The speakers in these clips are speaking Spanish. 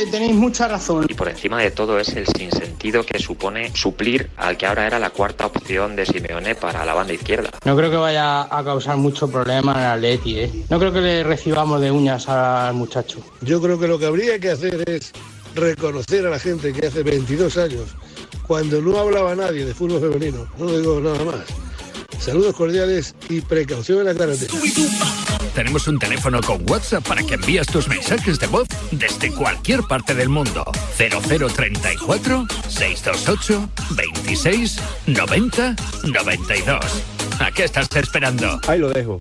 eh, tenéis mucha razón. Y por encima de todo es el sinsentido que supone suplir al que ahora era la cuarta opción de Simeone para la banda izquierda. No creo que vaya a causar mucho problema en Atleti, ¿eh? No creo que le recibamos de uñas al muchacho. Yo creo que lo que habría que hacer es reconocer a la gente que hace 22 años, cuando no hablaba nadie de fútbol femenino, no digo nada más. Saludos cordiales y precaución en la carretera. Tenemos un teléfono con WhatsApp para que envías tus mensajes de voz desde cualquier parte del mundo. 0034 628 26 90 92. ¿A qué estás esperando? Ahí lo dejo.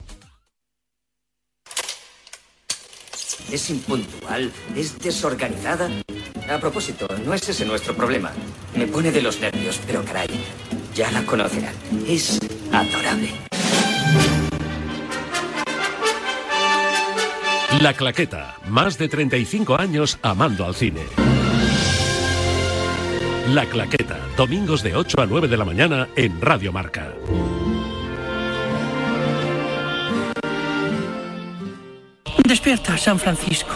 Es impuntual, es desorganizada. A propósito, no es ese nuestro problema. Me pone de los nervios, pero caray, ya la conocerán. Es adorable. La Claqueta, más de 35 años amando al cine. La Claqueta, domingos de 8 a 9 de la mañana en Radio Marca. Despierta, San Francisco.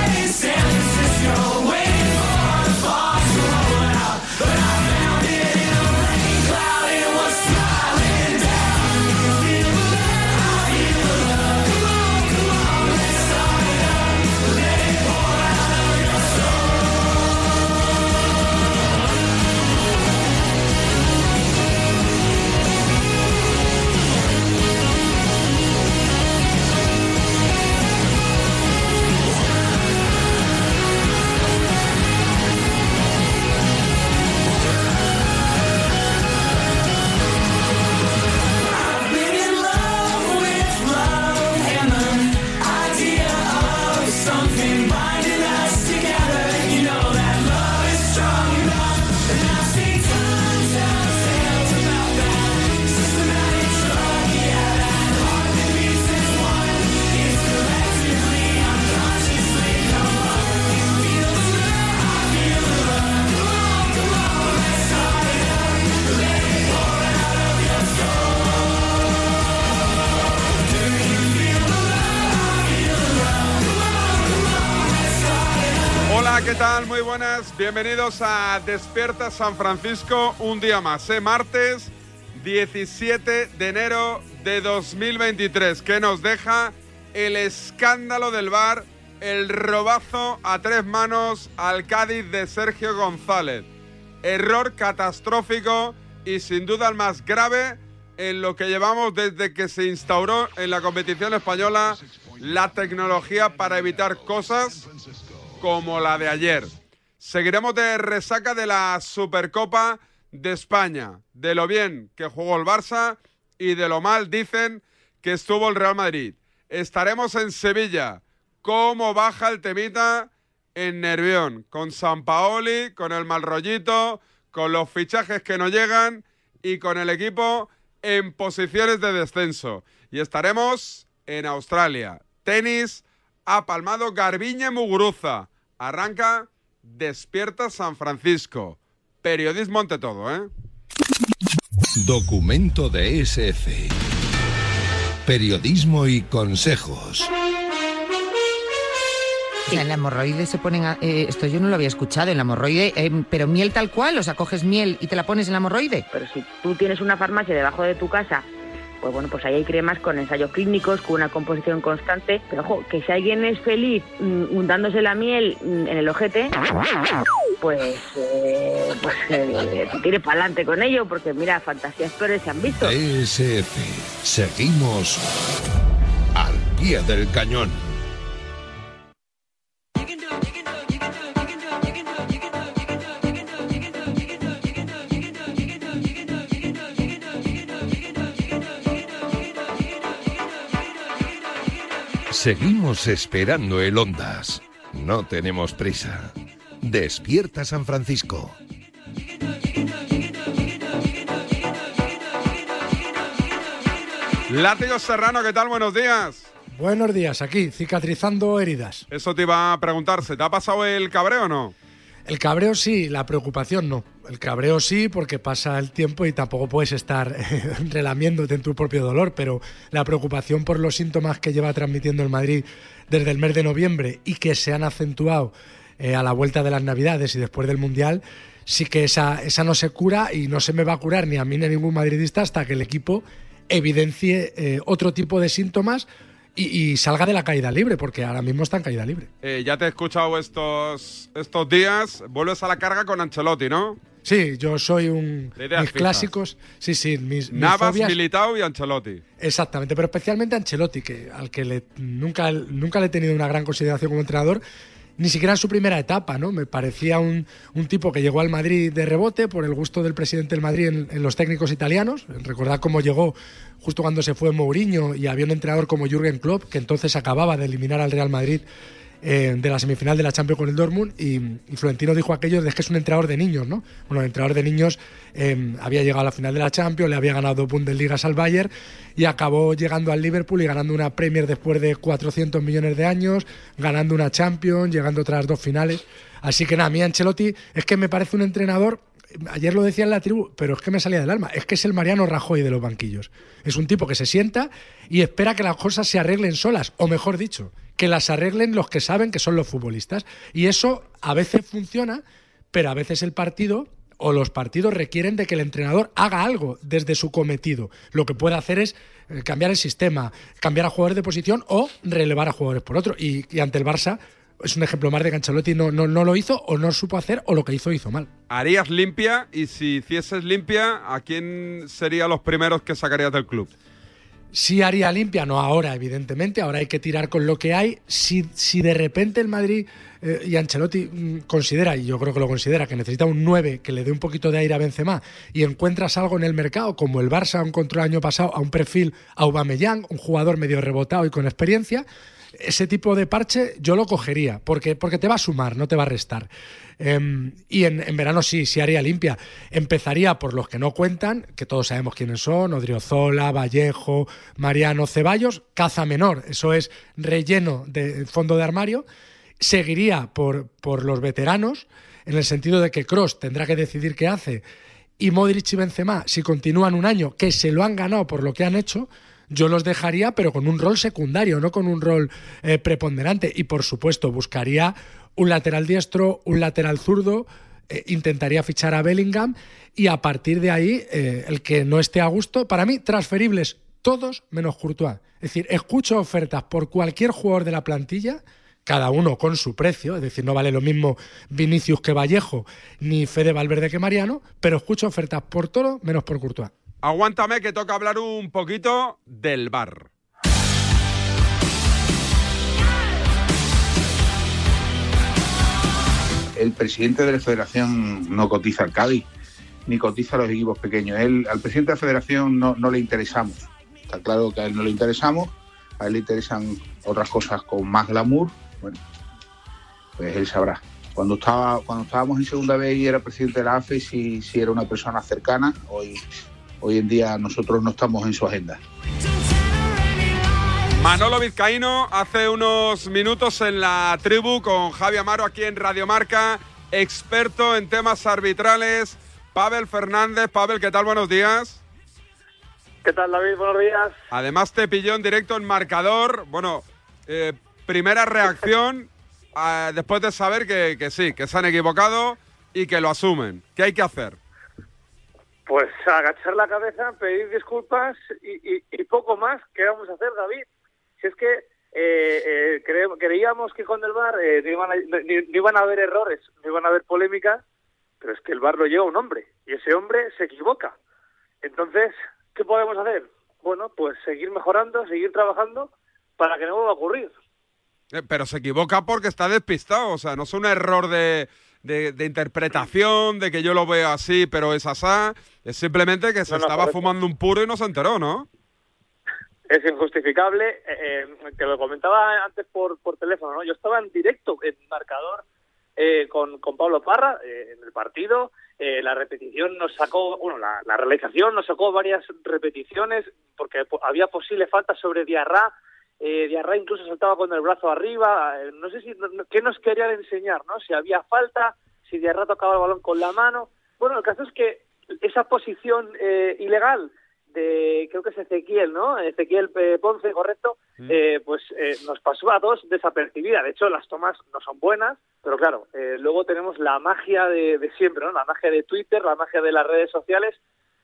Bienvenidos a Despierta San Francisco un día más. ¿eh? Martes 17 de enero de 2023. que nos deja el escándalo del bar, el robazo a tres manos al Cádiz de Sergio González? Error catastrófico y sin duda el más grave en lo que llevamos desde que se instauró en la competición española la tecnología para evitar cosas como la de ayer. Seguiremos de resaca de la Supercopa de España, de lo bien que jugó el Barça y de lo mal dicen que estuvo el Real Madrid. Estaremos en Sevilla. ¿Cómo baja el temita en Nervión? Con San Paoli, con el mal rollito, con los fichajes que no llegan y con el equipo en posiciones de descenso. Y estaremos en Australia. Tenis, ha palmado Garbiñe Muguruza. Arranca Despierta San Francisco. Periodismo ante todo, ¿eh? Documento de SF. Periodismo y consejos. En la hemorroide se ponen. a- eh, esto yo no lo había escuchado. En la hemorroide. eh, pero miel tal cual. O sea, coges miel y te la pones en la hemorroide. Pero si tú tienes una farmacia debajo de tu casa, pues bueno, pues ahí hay cremas con ensayos clínicos, con una composición constante. Pero ojo, que si alguien es feliz mm, untándose la miel mm, en el ojete, pues, eh, pues eh, tire para adelante con ello, porque mira, fantasías peores se han visto. SF. Seguimos al pie del cañón. Seguimos esperando el Ondas. No tenemos prisa. Despierta San Francisco. Látigo Serrano, ¿qué tal? Buenos días. Buenos días, aquí, cicatrizando heridas. Eso te iba a preguntar, ¿se te ha pasado el cabreo o no? El cabreo sí, la preocupación no. El cabreo sí, porque pasa el tiempo y tampoco puedes estar eh, relamiéndote en tu propio dolor, pero la preocupación por los síntomas que lleva transmitiendo el Madrid desde el mes de noviembre y que se han acentuado eh, a la vuelta de las Navidades y después del Mundial, sí que esa, esa no se cura y no se me va a curar ni a mí ni a ningún madridista hasta que el equipo evidencie eh, otro tipo de síntomas y, y, salga de la caída libre, porque ahora mismo está en caída libre. Eh, ya te he escuchado estos, estos días, vuelves a la carga con Ancelotti, ¿no? Sí, yo soy un. Mis clásicos. Sí, sí, mis. Navas, mis Militao y Ancelotti. Exactamente, pero especialmente Ancelotti, que, al que le, nunca, nunca le he tenido una gran consideración como entrenador ni siquiera en su primera etapa, ¿no? Me parecía un, un, tipo que llegó al Madrid de rebote por el gusto del presidente del Madrid en, en los técnicos italianos. Recordad cómo llegó justo cuando se fue Mourinho y había un entrenador como Jürgen Klopp, que entonces acababa de eliminar al Real Madrid eh, de la semifinal de la Champions con el Dortmund y, y, Florentino dijo aquello de que es un entrenador de niños, ¿no? Bueno, el entrenador de niños eh, había llegado a la final de la Champions, le había ganado Bundesligas al Bayern y acabó llegando al Liverpool y ganando una Premier después de 400 millones de años, ganando una Champions, llegando otras dos finales. Así que nada, a mí Ancelotti es que me parece un entrenador ayer lo decía en la tribu, pero es que me salía del alma, es que es el Mariano Rajoy de los banquillos. Es un tipo que se sienta y espera que las cosas se arreglen solas, o mejor dicho, que las arreglen los que saben que son los futbolistas. Y eso a veces funciona, pero a veces el partido o los partidos requieren de que el entrenador haga algo desde su cometido. Lo que puede hacer es eh, cambiar el sistema, cambiar a jugadores de posición o relevar a jugadores por otro. Y, y ante el Barça es un ejemplo más de que Ancelotti no, no, no, lo hizo o no supo hacer o lo que hizo hizo mal. ¿Harías limpia? Y si hicieses limpia, ¿a quién serían los primeros que sacarías del club? Sí haría limpia, no ahora, evidentemente. Ahora hay que tirar con lo que hay. Si, si de repente el Madrid eh, y Ancelotti mm, considera, y yo creo que lo considera, que necesita un 9 que le dé un poquito de aire a Benzema y encuentras algo en el mercado, como el Barça encontró el año pasado a un perfil a Aubameyang, un jugador medio rebotado y con experiencia, ese tipo de parche yo lo cogería, porque, porque te va a sumar, no te va a restar. Eh, y en, en, verano sí, sí haría limpia. Empezaría por los que no cuentan, que todos sabemos quiénes son, Odriozola, Vallejo, Mariano Ceballos, caza menor, eso es relleno de fondo de armario. Seguiría por, por los veteranos, en el sentido de que Cross tendrá que decidir qué hace, y Modric y Benzema, si continúan un año, que se lo han ganado por lo que han hecho, yo los dejaría, pero con un rol secundario, no con un rol eh, preponderante. Y por supuesto, buscaría un lateral diestro, un lateral zurdo, eh, intentaría fichar a Bellingham y a partir de ahí, eh, el que no esté a gusto, para mí, transferibles todos menos Courtois. Es decir, escucho ofertas por cualquier jugador de la plantilla cada uno con su precio, es decir, no vale lo mismo Vinicius que Vallejo, ni Fede Valverde que Mariano, pero escucho ofertas por todo menos por Courtois. Aguántame que toca hablar un poquito del bar. El presidente de la federación no cotiza al Cádiz, ni cotiza a los equipos pequeños. Él, al presidente de la federación no, no le interesamos. Está claro que a él no le interesamos, a él le interesan otras cosas con más glamour. Bueno, pues él sabrá. Cuando, estaba, cuando estábamos en segunda vez y era presidente de la AFE, si, si era una persona cercana, hoy hoy en día nosotros no estamos en su agenda. Manolo Vizcaíno hace unos minutos en la tribu con Javi Amaro aquí en Radio Marca, experto en temas arbitrales. Pavel Fernández, Pavel, ¿qué tal? Buenos días. ¿Qué tal, David? Buenos días. Además te pilló en directo en marcador. Bueno, eh, primera reacción eh, después de saber que, que sí, que se han equivocado y que lo asumen. ¿Qué hay que hacer? Pues agachar la cabeza, pedir disculpas y, y, y, poco más. ¿Qué vamos a hacer, David? Si es que eh, eh, cre creíamos que con el VAR eh, no, iban a, no, iban a haber errores, no iban a haber polémica, pero es que el VAR lo lleva un hombre y ese hombre se equivoca. Entonces, ¿qué podemos hacer? Bueno, pues seguir mejorando, seguir trabajando para que no vuelva a ocurrir. Eh, Pero se equivoca porque está despistado, o sea, no es un error de, de- de interpretación, de que yo lo veo así, pero es asá. Es simplemente que se No, no, estaba fumando un puro y no se enteró, ¿no? Es injustificable. eh, eh, te lo comentaba antes por, por teléfono, ¿no? Yo estaba en directo en marcador eh, con, con Pablo Parra eh, en el partido. Eh, la repetición nos sacó, bueno, la, la realización nos sacó varias repeticiones porque po- había posible falta sobre Diarra. Eh, Diarra incluso saltaba con el brazo arriba. Eh, no sé si no- qué nos querían enseñar, ¿no? Si había falta, si Diarra tocaba el balón con la mano. Bueno, el caso es que esa posición eh, ilegal de creo que es Ezequiel, ¿no? Ezequiel eh, Ponce, correcto, eh, pues eh, nos pasó a dos desapercibida. De hecho, las tomas no son buenas, pero claro, eh, luego tenemos la magia de, de siempre, ¿no? La magia de Twitter, la magia de las redes sociales,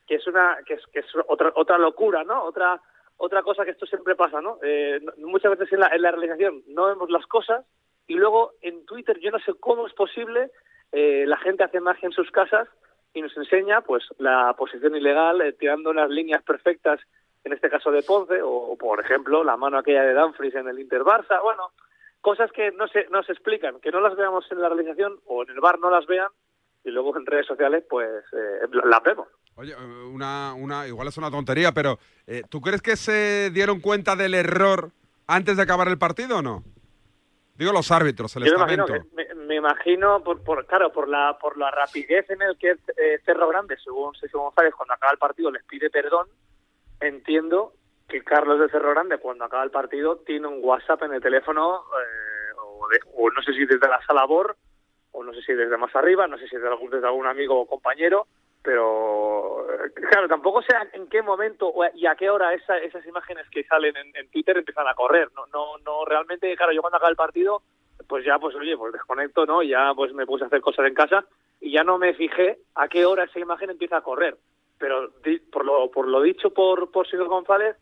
que es una que es, que es otra otra locura, ¿no? Otra otra cosa que esto siempre pasa, ¿no? Eh, muchas veces en la, en la realización no vemos las cosas y luego en Twitter yo no sé cómo es posible eh, la gente hace magia en sus casas y nos enseña pues la posición ilegal eh, tirando unas líneas perfectas en este caso de Ponce o, o, por ejemplo la mano aquella de Dumfries en el Inter Barça bueno cosas que no se no se explican que no las veamos en la realización o en el bar no las vean y luego en redes sociales pues eh, las vemos Oye, eh, una, una, igual es una tontería, pero eh, ¿tú crees que se dieron cuenta del error antes de acabar el partido o no? Digo los árbitros, el Yo me imagino, estamento. que- me, me imagino por, por claro por la por la rapidez en el que eh, Cerro Grande, según Sergio González, cuando acaba el partido les pide perdón. Entiendo que Carlos de Cerro Grande, cuando acaba el partido, tiene un WhatsApp en el teléfono, eh, o, de- o no sé si desde la sala BOR, o no sé si desde más arriba, no sé si desde algún, desde algún amigo o compañero, pero eh, claro, tampoco sé en qué momento y a qué hora esa- esas imágenes que salen en, Twitter empiezan a correr. No, no, no, realmente, claro, yo cuando acaba el partido, pues ya, pues oye, pues desconecto, ¿no? Ya pues me puse a hacer cosas en casa y ya no me fijé a qué hora esa imagen empieza a correr. Pero por lo, por lo dicho por, por Silvio González,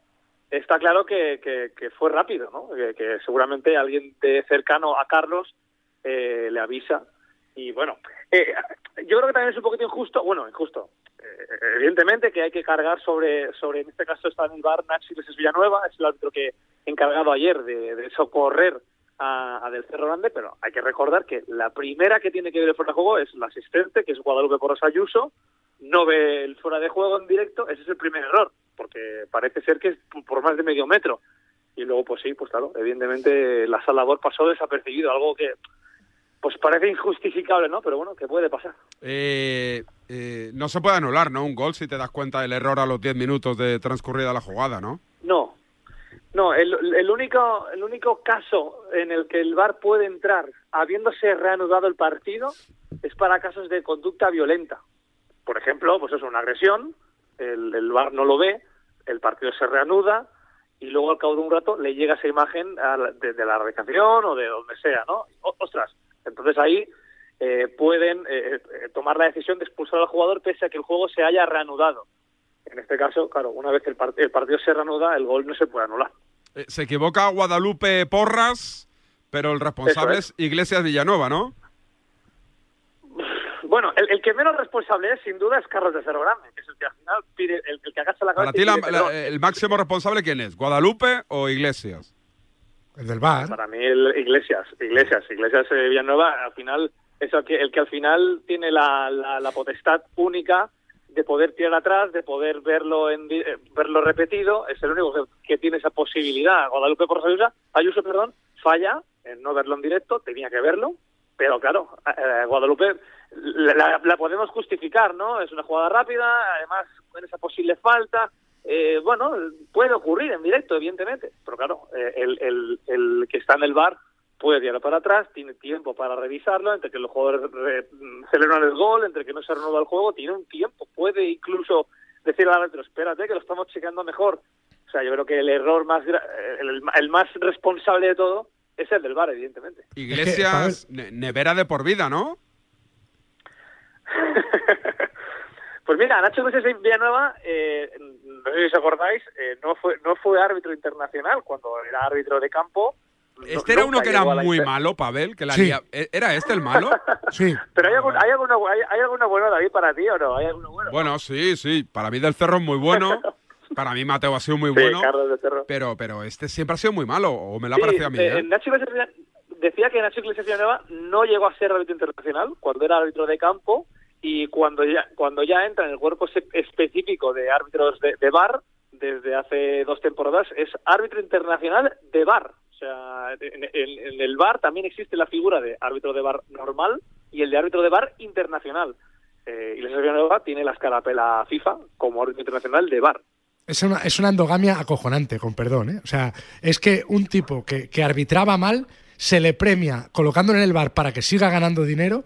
está claro que, que, que fue rápido, ¿no? Que, que seguramente alguien de cercano a Carlos eh, le avisa. Y bueno, eh, yo creo que también es un poquito injusto, bueno, injusto, eh, evidentemente que hay que cargar sobre, sobre en este caso está en el bar Nachi Iglesias Villanueva, es el árbitro que encargado ayer de, socorrer a, Del Cerro Grande, pero hay que recordar que la primera que tiene que ver el fuera de juego es la asistente, que es Guadalupe Porras Ayuso, no ve el fuera de juego en directo, ese es el primer error, porque parece ser que es por más de medio metro. Y luego, pues sí, pues claro, evidentemente la sala BOR pasó desapercibido, algo que pues parece injustificable, ¿no? Pero bueno, que puede pasar. Eh, eh, no se puede anular, ¿no? Un gol si te das cuenta del error a los 10 minutos de transcurrida la jugada, ¿no? No, no, el, el único el único caso en el que el VAR puede entrar habiéndose reanudado el partido es para casos de conducta violenta. Por ejemplo, pues es una agresión, el, el VAR no lo ve, el partido se reanuda y luego al cabo de un rato le llega esa imagen a la- de, de la realización o de donde sea, ¿no? O- ostras, entonces ahí eh, pueden eh, eh, tomar la decisión de expulsar al jugador pese a que el juego se haya reanudado. En este caso, claro, una vez que el, part- el partido se reanuda, el gol no se puede anular. Eh, se equivoca Guadalupe Porras, pero el responsable es Iglesias Villanova, ¿no? Bueno, el, el que menos responsable es, sin duda, es Carlos de Cerro Grande, que es el que al final pide, el, el que agacha la cabeza Para ti, y la- la- el máximo responsable, ¿quién es? ¿Guadalupe o Iglesias? El del bar. Para mí, el Iglesias, Iglesias, Iglesias eh, Villanueva, al final, es el que, el que al final tiene la, la, potestad única de poder tirar atrás, de poder verlo en, eh, verlo repetido, es el único que, tiene esa posibilidad. Guadalupe por Ayuso, perdón, falla en no verlo en directo, tenía que verlo, pero claro, eh, Guadalupe la, la- podemos justificar, ¿no? Es una jugada rápida, además con esa posible falta, eh, bueno, puede ocurrir en directo, evidentemente, pero claro, eh, el, el, el que está en el bar puede tirar para atrás, tiene tiempo para revisarlo, entre que los jugadores re- celebran el gol, entre que no se renueva el juego, tiene un tiempo, puede incluso decir al árbitro, espérate que lo estamos checando mejor. O sea, yo creo que el error más, gra- el, el más responsable de todo es el del bar, evidentemente. Iglesias, ne- nevera de por vida, ¿no? Pues mira, Nacho Iglesias Villanueva, eh, no sé si os acordáis, eh, no fue no fue árbitro internacional cuando era árbitro de campo. Este era uno que era muy inter- malo, Pavel, que la Sí. ¿E- ¿Era este el malo? Sí. Pero hay alguna, hay alguna, hay, hay alguna buena, David, para ti o no? ¿Hay alguno bueno? Bueno, sí, sí. Para mí del Cerro es muy bueno. Para mí Mateo ha sido muy Sí, bueno, Carlos de Cerro. pero, pero este siempre ha sido muy malo, o me lo ha Sí, parecido a mí. eh, ¿eh? Nacho Iglesias decía que Nacho Iglesias Villanueva no llegó a ser árbitro internacional cuando era árbitro de campo y cuando ya cuando ya entra en el cuerpo específico de árbitros de, VAR desde hace dos temporadas es árbitro internacional de VAR. O sea, en, el VAR también existe la figura de árbitro de VAR normal y el de árbitro de VAR internacional. Eh, Iglesias Villanueva tiene la escarapela FIFA como árbitro internacional de VAR. Es una, es una endogamia acojonante, con perdón. ¿eh? O sea, es que un tipo que, que arbitraba mal se le premia colocándolo en el bar para que siga ganando dinero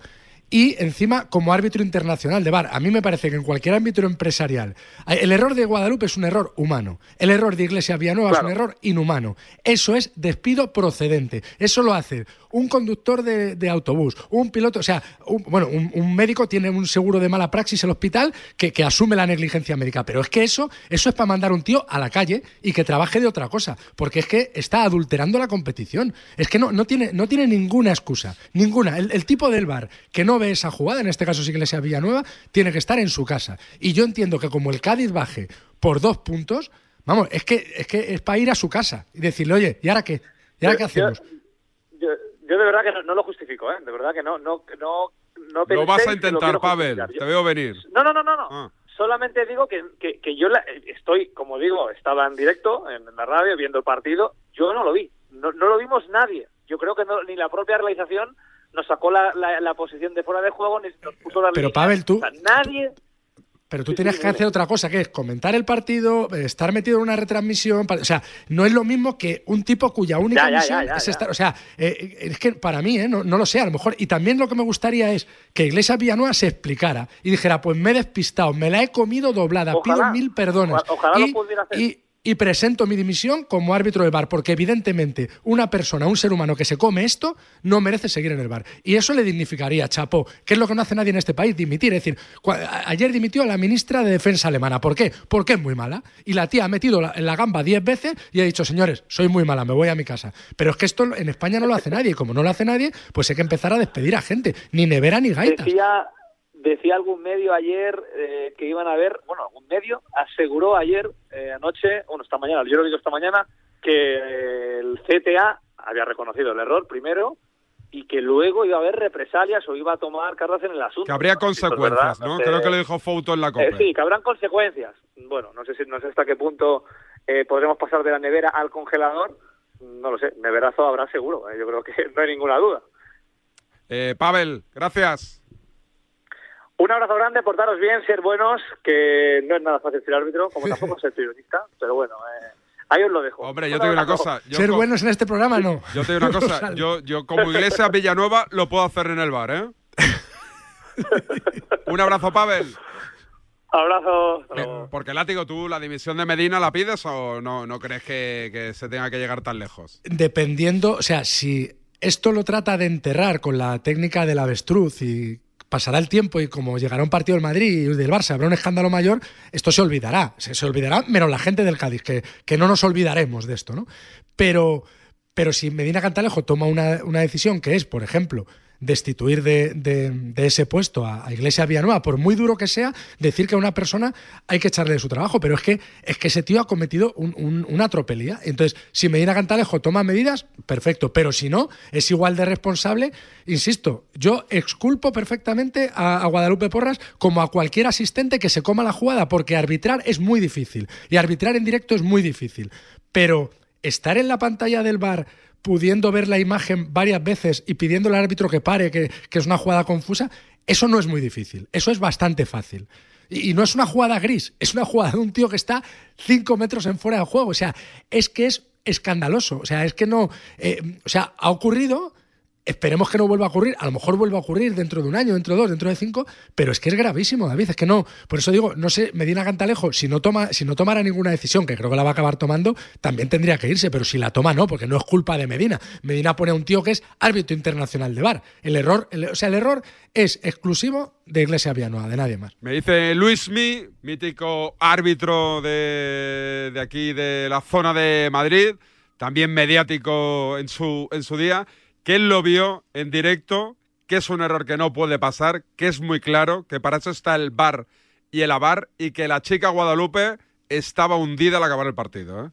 y encima como árbitro internacional de bar. A mí me parece que en cualquier ámbito empresarial, el error de Guadalupe es un error humano. El error de Iglesias Villanueva es un error inhumano. Eso es despido procedente. Eso lo hace un conductor de, de autobús, un piloto, o sea, un- bueno, un, un médico tiene un seguro de mala praxis en el hospital que, que asume la negligencia médica. Pero es que eso, eso es para mandar a un tío a la calle y que trabaje de otra cosa. Porque es que está adulterando la competición. Es que no, no, tiene, no tiene ninguna excusa. Ninguna. El, el tipo del bar que no ve esa jugada, en este caso es Iglesia Villanueva, tiene que estar en su casa. Y yo entiendo que como el Cádiz baje por dos puntos, vamos, es que es, que es para ir a su casa y decirle, oye, ¿y ahora qué? ¿Y ahora qué hacemos? Yo, de verdad que no, no lo justifico, ¿eh? De verdad que no, no, no, no Lo vas a intentar, Pavel. Yo- te veo venir. No, no, no, no, no. Ah. Solamente digo que, que, que yo la- estoy, como digo, estaba en directo en la radio viendo el partido. Yo no lo vi. No, no lo vimos nadie. Yo creo que no- ni la propia realización nos sacó la, la, la posición de fuera de juego ni nos puso la Pero, línea. Pavel, tú- O sea, nadie. Pero tú Sí, tienes sí, que hacer otra cosa, que es comentar el partido, estar metido en una retransmisión. O sea, no es lo mismo que un tipo cuya única Ya, misión ya, ya, es estar. O sea, eh, es que para mí, eh, no, no lo sé, a lo mejor. Y también lo que me gustaría es que Iglesias Villanueva se explicara y dijera: Pues me he despistado, me la he comido doblada, Ojalá. pido mil perdones. Ojalá- ojalá lo pudiera hacer. y- y presento mi dimisión como árbitro de bar, porque evidentemente una persona, un ser humano que se come esto, no merece seguir en el bar. Y eso le dignificaría, chapó, que es lo que no hace nadie en este país, dimitir. Es decir, ayer dimitió a la ministra de Defensa alemana. ¿Por qué? Porque es muy mala. Y la tía ha metido la, en la gamba diez veces y ha dicho, señores, soy muy mala, me voy a mi casa. Pero es que esto en España no lo hace nadie. Y como no lo hace nadie, pues hay que empezar a despedir a gente. Ni nevera ni gaitas. Decía algún medio ayer eh, que iban a ver, bueno, algún medio aseguró ayer, eh, anoche, bueno, esta mañana, yo lo digo esta mañana, que eh, el CTA había reconocido el error primero y que luego iba a haber represalias o iba a tomar cartas en el asunto. Que habría No consecuencias, ¿no? Creo que lo dijo Fouto en la Eh, COPE. sí, que habrán consecuencias. Bueno, no sé si no sé hasta qué punto eh, podremos pasar de la nevera al congelador. No lo sé, neverazo habrá seguro. eh, yo creo que no hay ninguna duda. Eh, Pavel, gracias. Un abrazo grande, portaros bien, ser buenos, que no es nada fácil ser árbitro, como tampoco ser periodista, pero bueno, eh, ahí os lo dejo. Hombre, yo te digo una cosa. Yo Ser buenos en este programa, no. Yo te digo una cosa. Yo, yo como Iglesias Villanueva lo puedo hacer en el bar, ¿eh? Un abrazo, Pavel. Abrazo. Porque, Látigo, ¿tú la dimisión de Medina la pides o no, no crees que, que se tenga que llegar tan lejos? dependiendo, o sea, si esto lo trata de enterrar con la técnica del avestruz y pasará el tiempo y como llegará un partido del Madrid y del Barça, habrá un escándalo mayor, esto se olvidará, se, se olvidará menos la gente del Cádiz, que, que no nos olvidaremos de esto, ¿no? Pero, pero si Medina Cantalejo toma una, una decisión que es, por ejemplo, destituir de, de- ese puesto a, a Iglesias Villanueva, por muy duro que sea, decir que a una persona hay que echarle de su trabajo, pero es que, es que ese tío ha cometido un- un- una tropelía. Entonces, si Medina Cantalejo toma medidas, perfecto, pero si no, es igual de responsable. Insisto, yo exculpo perfectamente a, a Guadalupe Porras como a cualquier asistente que se coma la jugada, porque arbitrar es muy difícil y arbitrar en directo es muy difícil. Pero estar en la pantalla del bar pudiendo ver la imagen varias veces y pidiéndole al árbitro que pare, que, que es una jugada confusa, eso no es muy difícil, eso es bastante fácil. Y, y no es una jugada gris, es una jugada de un tío que está cinco metros en fuera de juego. O sea, es que es escandaloso. O sea, es que no. eh, o sea, ha ocurrido. Esperemos que no vuelva a ocurrir. A lo mejor vuelva a ocurrir dentro de un año, dentro de dos, dentro de cinco. Pero es que es gravísimo, David. Es que no. Por eso digo, no sé, Medina Cantalejo, si no toma, si no tomara ninguna decisión, que creo que la va a acabar tomando, también tendría que irse. Pero si la toma, no, porque no es culpa de Medina. Medina pone a un tío que es árbitro internacional de bar. El error, o sea, el error es exclusivo de Iglesia Villanueva, de nadie más. Me dice Luis Mi, mítico árbitro de, de aquí, de la zona de Madrid, también mediático en su, en su día, que él lo vio en directo, que es un error que no puede pasar, que es muy claro, que para eso está el bar y el avar, y que la chica Guadalupe estaba hundida al acabar el partido. ¿eh?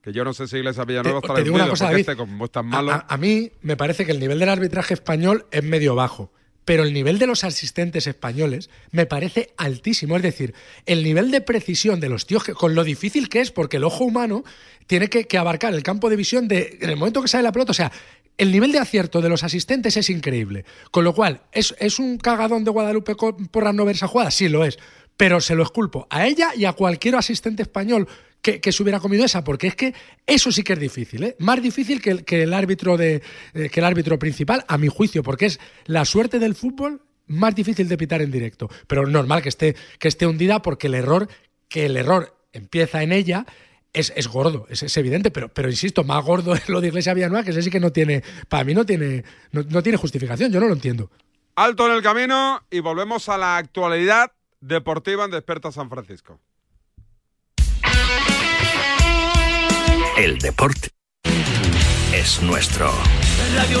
Que yo no sé si Iglesias Villanueva está digo una hundido, cosa, David. este, como es tan A- malo. A, a mí me parece que el nivel del arbitraje español es medio bajo, pero el nivel de los asistentes españoles me parece altísimo. Es decir, el nivel de precisión de los tíos, que, con lo difícil que es, porque el ojo humano tiene que, que abarcar el campo de visión de, en el momento que sale la pelota. O sea, el nivel de acierto de los asistentes es increíble. Con lo cual, ¿es, es un cagadón de Guadalupe por no ver esa jugada? Sí, lo es. Pero se lo esculpo a ella y a cualquier asistente español que, que se hubiera comido esa, porque es que eso sí que es difícil, ¿eh? Más difícil que el, que el árbitro de eh, que el árbitro principal, a mi juicio, porque es la suerte del fútbol más difícil de pitar en directo. Pero normal que esté, que esté hundida porque el error, que el error empieza en ella. Es, es gordo, es, es evidente, pero, pero insisto, más gordo es lo de Iglesia Villanueva, que ese sí que no tiene, para mí no tiene, no, no tiene justificación, yo no lo entiendo. Alto en el camino y volvemos a la actualidad deportiva en Desperta San Francisco. El deporte es nuestro. Radio.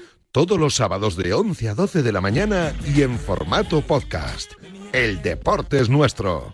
Todos los sábados de 11 a 12 de la mañana y en formato podcast. El deporte es nuestro.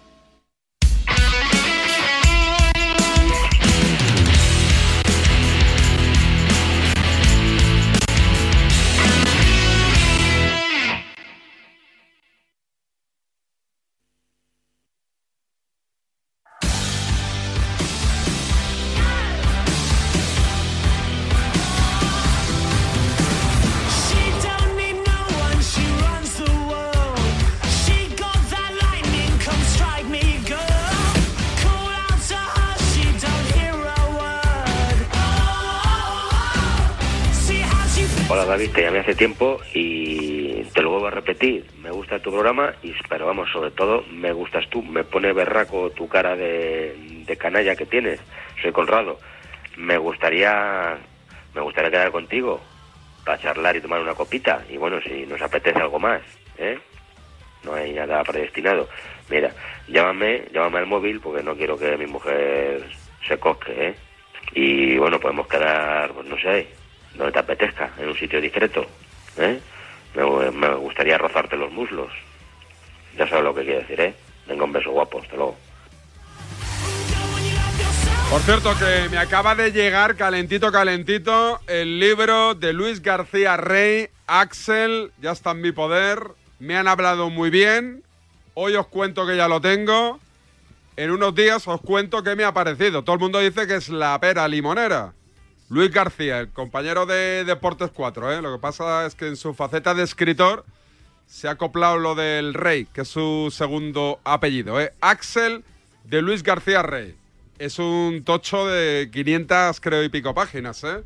Hace tiempo y te lo vuelvo a repetir. Me gusta tu programa, y, pero vamos, sobre todo me gustas tú. Me pone berraco tu cara de, canalla que tienes. Soy Conrado. Me gustaría, me gustaría quedar contigo para charlar y tomar una copita. Y bueno, si nos apetece algo más, ¿eh? No hay nada predestinado. Mira, llámame, llámame al móvil porque no quiero que mi mujer se cosque, ¿eh? Y bueno, podemos quedar, pues no sé, donde te apetezca, en un sitio discreto, ¿eh? Me, gustaría rozarte los muslos. Ya sabes lo que quiero decir, ¿eh? Venga, un beso guapo, hasta luego. Por cierto, que me acaba de llegar calentito, calentito, el libro de Luis García Rey, Axel, ya está en mi poder. Me han hablado muy bien. Hoy os cuento que ya lo tengo. En unos días os cuento qué me ha parecido. Todo el mundo dice que es la pera limonera. Luis García, el compañero de Deportes 4, ¿eh? Lo que pasa es que en su faceta de escritor se ha acoplado lo del Rey, que es su segundo apellido, ¿eh? Axel de Luis García Rey. Es un tocho de 500, creo, y pico páginas, ¿eh?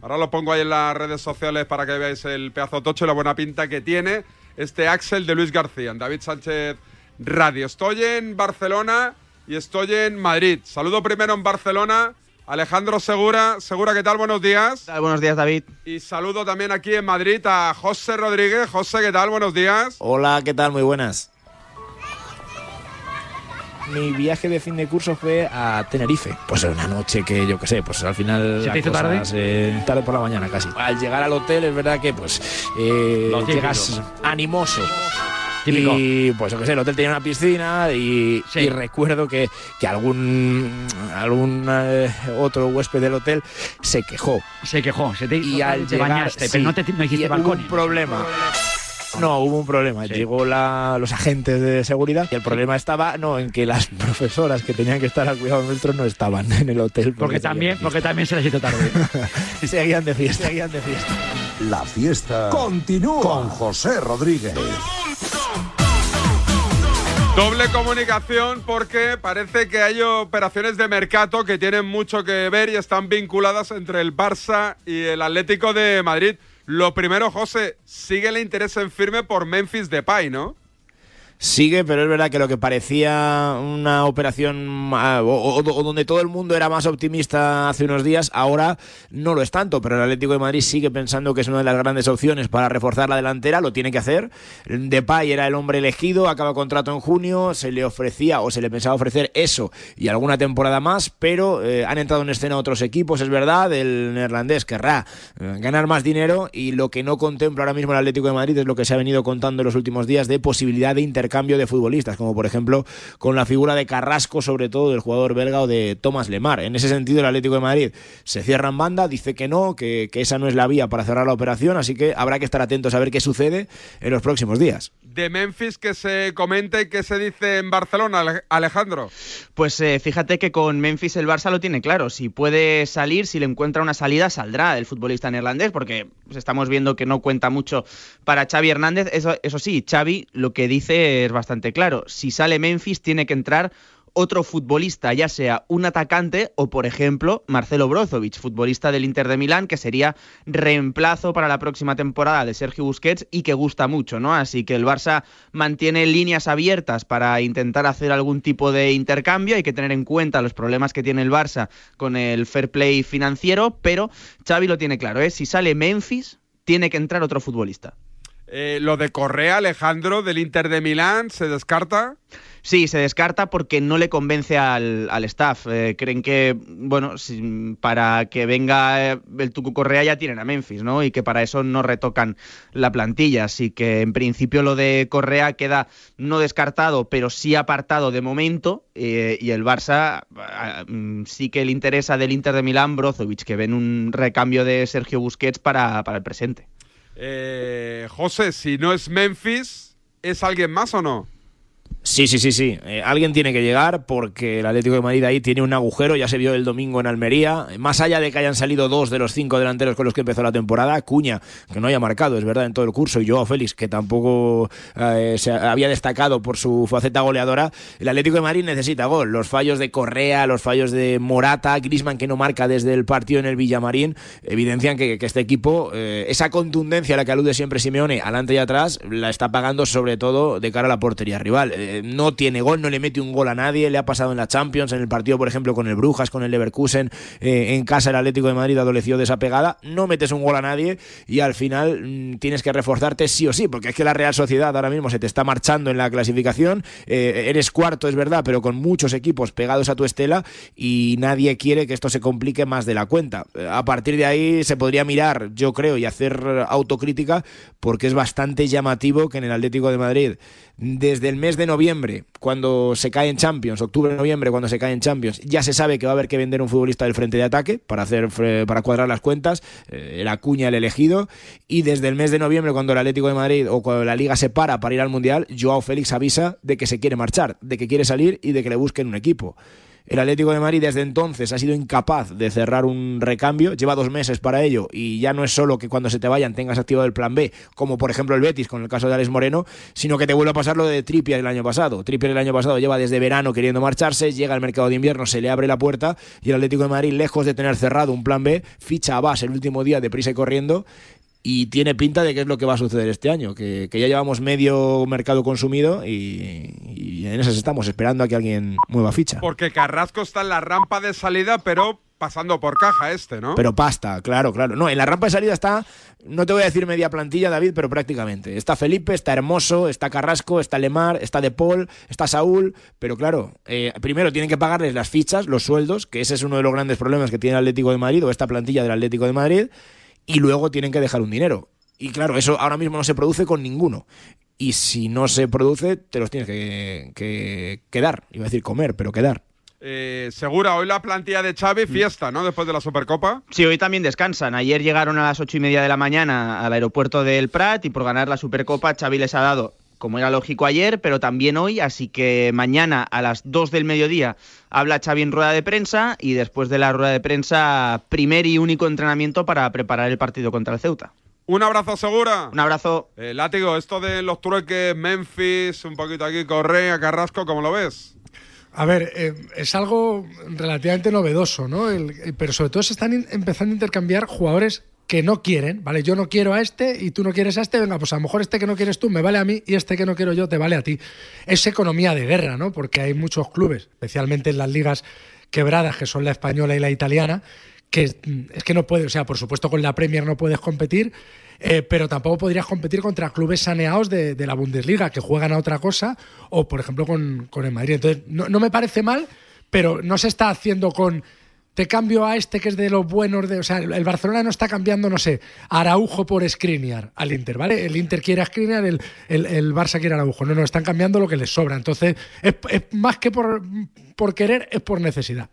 Ahora lo pongo ahí en las redes sociales para que veáis el pedazo tocho y la buena pinta que tiene este Axel de Luis García, en David Sánchez Radio. Estoy en Barcelona y estoy en Madrid. Saludo primero en Barcelona. Alejandro Segura. Segura, ¿qué tal? Buenos días. Buenos días, David. Y saludo también aquí en Madrid a José Rodríguez. José, ¿qué tal? Buenos días. Hola, ¿qué tal? Muy buenas. Mi viaje de fin de curso fue a Tenerife. Pues una noche que yo qué sé, pues al final. ¿Se te hizo tarde? eh, tarde por la mañana casi. Al llegar al hotel es verdad que pues eh, llegas animoso. Típico. Y pues yo qué sé, el hotel tenía una piscina y, y recuerdo que, que algún algún eh, otro huésped del hotel se quejó. Se quejó, se te y al te llegar, bañaste, sí, pero no, te, no hiciste un problema. No, hubo un problema. Llegó la, los agentes de seguridad y el problema estaba no en que las profesoras que tenían que estar al cuidado nuestro no estaban en el hotel. Porque también, porque también se les hizo tarde. seguían de fiesta, seguían de fiesta. La fiesta continúa con José Rodríguez. Doble comunicación porque parece que hay operaciones de mercado que tienen mucho que ver y están vinculadas entre el Barça y el Atlético de Madrid. Lo primero, José, sigue el interés en firme por Memphis Depay, ¿no? Sigue, pero es verdad que lo que parecía una operación ah, o, o- o donde todo el mundo era más optimista hace unos días, ahora no lo es tanto. Pero el Atlético de Madrid sigue pensando que es una de las grandes opciones para reforzar la delantera, lo tiene que hacer. Depay era el hombre elegido, acaba contrato en junio, se le ofrecía o se le pensaba ofrecer eso y alguna temporada más, pero eh, han entrado en escena otros equipos, es verdad. El neerlandés querrá eh, ganar más dinero y lo que no contempla ahora mismo el Atlético de Madrid es lo que se ha venido contando en los últimos días de posibilidad de intercambio de futbolistas, como por ejemplo con la figura de Carrasco, sobre todo del jugador belga o de Thomas Lemar. En ese sentido, el Atlético de Madrid se cierra en banda, dice que no, que, que esa no es la vía para cerrar la operación, así que habrá que estar atentos a ver qué sucede en los próximos días. De Memphis que se comenta y que se dice en Barcelona, Ale- Alejandro. Pues eh, fíjate que con Memphis el Barça lo tiene claro. Si puede salir, si le encuentra una salida, saldrá el futbolista neerlandés, porque pues, estamos viendo que no cuenta mucho para Xavi Hernández. Eso, eso sí, Xavi lo que dice es bastante claro. Si sale Memphis, tiene que entrar otro futbolista, ya sea un atacante o, por ejemplo, Marcelo Brozovic, futbolista del Inter de Milán, que sería reemplazo para la próxima temporada de Sergio Busquets y que gusta mucho, ¿no? Así que el Barça mantiene líneas abiertas para intentar hacer algún tipo de intercambio. Hay que tener en cuenta los problemas que tiene el Barça con el fair play financiero, pero Xavi lo tiene claro, ¿eh? Si sale Memphis, tiene que entrar otro futbolista. Eh, lo de Correa, Alejandro, del Inter de Milán, ¿se descarta? Sí, se descarta porque no le convence al, al staff. Eh, creen que, bueno, para que venga eh, el Tucu Correa ya tienen a Memphis, ¿no? Y que para eso no retocan la plantilla. Así que en principio lo de Correa queda no descartado, pero sí apartado de momento. eh, y el Barça ah, mm, sí que le interesa del Inter de Milán Brozovic, que ven un recambio de Sergio Busquets para, para el presente. Eh, José, si no es Memphis, ¿es alguien más o no? Sí, sí, sí, sí. Eh, alguien tiene que llegar porque el Atlético de Madrid ahí tiene un agujero, ya se vio el domingo en Almería. Más allá de que hayan salido dos de los cinco delanteros con los que empezó la temporada, Cuña, que no haya marcado, es verdad, en todo el curso, y Joao Félix, que tampoco eh, se había destacado por su faceta goleadora, el Atlético de Madrid necesita gol. Los fallos de Correa, los fallos de Morata, Grisman que no marca desde el partido en el Villamarín, evidencian que, este equipo, eh, esa contundencia a la que alude siempre Simeone, adelante y atrás, la está pagando sobre todo de cara a la portería rival. Eh, no tiene gol, no le mete un gol a nadie, le ha pasado en la Champions, en el partido, por ejemplo, con el Brujas, con el Leverkusen, eh, en casa el Atlético de Madrid adoleció de esa pegada, no metes un gol a nadie y al final mm, tienes que reforzarte sí o sí, porque es que la Real Sociedad ahora mismo se te está marchando en la clasificación, eh, eres cuarto, es verdad, pero con muchos equipos pegados a tu estela y nadie quiere que esto se complique más de la cuenta. A partir de ahí se podría mirar, yo creo, y hacer autocrítica, porque es bastante llamativo que en el Atlético de Madrid, desde el mes de noviembre, cuando se cae en Champions, octubre-noviembre, cuando se cae en Champions, ya se sabe que va a haber que vender un futbolista del frente de ataque para hacer fre- para cuadrar las cuentas, eh, el Acuña el elegido, y desde el mes de noviembre, cuando el Atlético de Madrid o cuando la Liga se para para ir al Mundial, Joao Félix avisa de que se quiere marchar, de que quiere salir y de que le busquen un equipo. El Atlético de Madrid desde entonces ha sido incapaz de cerrar un recambio, lleva dos meses para ello y ya no es solo que cuando se te vayan tengas activado el plan B, como por ejemplo el Betis con el caso de Alex Moreno, sino que te vuelve a pasar lo de Trippier el año pasado. Trippier el año pasado lleva desde verano queriendo marcharse, llega al mercado de invierno, se le abre la puerta y el Atlético de Madrid, lejos de tener cerrado un plan B, ficha a Bas el último día de prisa y corriendo y tiene pinta de que es lo que va a suceder este año, que, que ya llevamos medio mercado consumido y, en esas estamos, esperando a que alguien mueva ficha. Porque Carrasco está en la rampa de salida, pero pasando por caja este, ¿no? Pero pasta, claro, claro. No, en la rampa de salida está, no te voy a decir media plantilla, David, pero prácticamente. Está Felipe, está Hermoso, está Carrasco, está Lemar, está De Paul, está Saúl, pero claro, eh, primero tienen que pagarles las fichas, los sueldos, que ese es uno de los grandes problemas que tiene el Atlético de Madrid o esta plantilla del Atlético de Madrid, y luego tienen que dejar un dinero. Y claro, eso ahora mismo no se produce con ninguno. Y si no se produce, te los tienes que, que, que dar. Iba a decir comer, pero quedar. Eh, segura, hoy la plantilla de Xavi, fiesta, ¿no? Después de la Supercopa. Sí, hoy también descansan. Ayer llegaron a las ocho y media de la mañana al aeropuerto del Prat y por ganar la Supercopa Xavi les ha dado, como era lógico ayer, pero también hoy, así que mañana a las dos del mediodía habla Xavi en rueda de prensa y después de la rueda de prensa primer y único entrenamiento para preparar el partido contra el Ceuta. Un abrazo, Segura. Un abrazo. Eh, látigo, esto de los trueques, Memphis, un poquito aquí, Correa, Carrasco, ¿cómo lo ves? A ver, eh, es algo relativamente novedoso, ¿no? El- pero sobre todo se están in- empezando a intercambiar jugadores que no quieren, ¿vale? Yo no quiero a este y tú no quieres a este, venga, pues a lo mejor este que no quieres tú me vale a mí y este que no quiero yo te vale a ti. Es economía de guerra, ¿no? Porque hay muchos clubes, especialmente en las ligas quebradas, que son la española y la italiana, que es que no puedes, o sea, por supuesto con la Premier no puedes competir, eh, pero tampoco podrías competir contra clubes saneados de, la Bundesliga que juegan a otra cosa o, por ejemplo, con, el Madrid. Entonces, no me parece mal, pero no se está haciendo con te cambio a este que es de los buenos de. O sea, el Barcelona no está cambiando, no sé, Araujo por Skriniar al Inter, ¿vale? El Inter quiere a Skriniar, el, el, el Barça quiere a Araujo. No, no, están cambiando lo que les sobra. Entonces, es, es más que por, por querer, es por necesidad.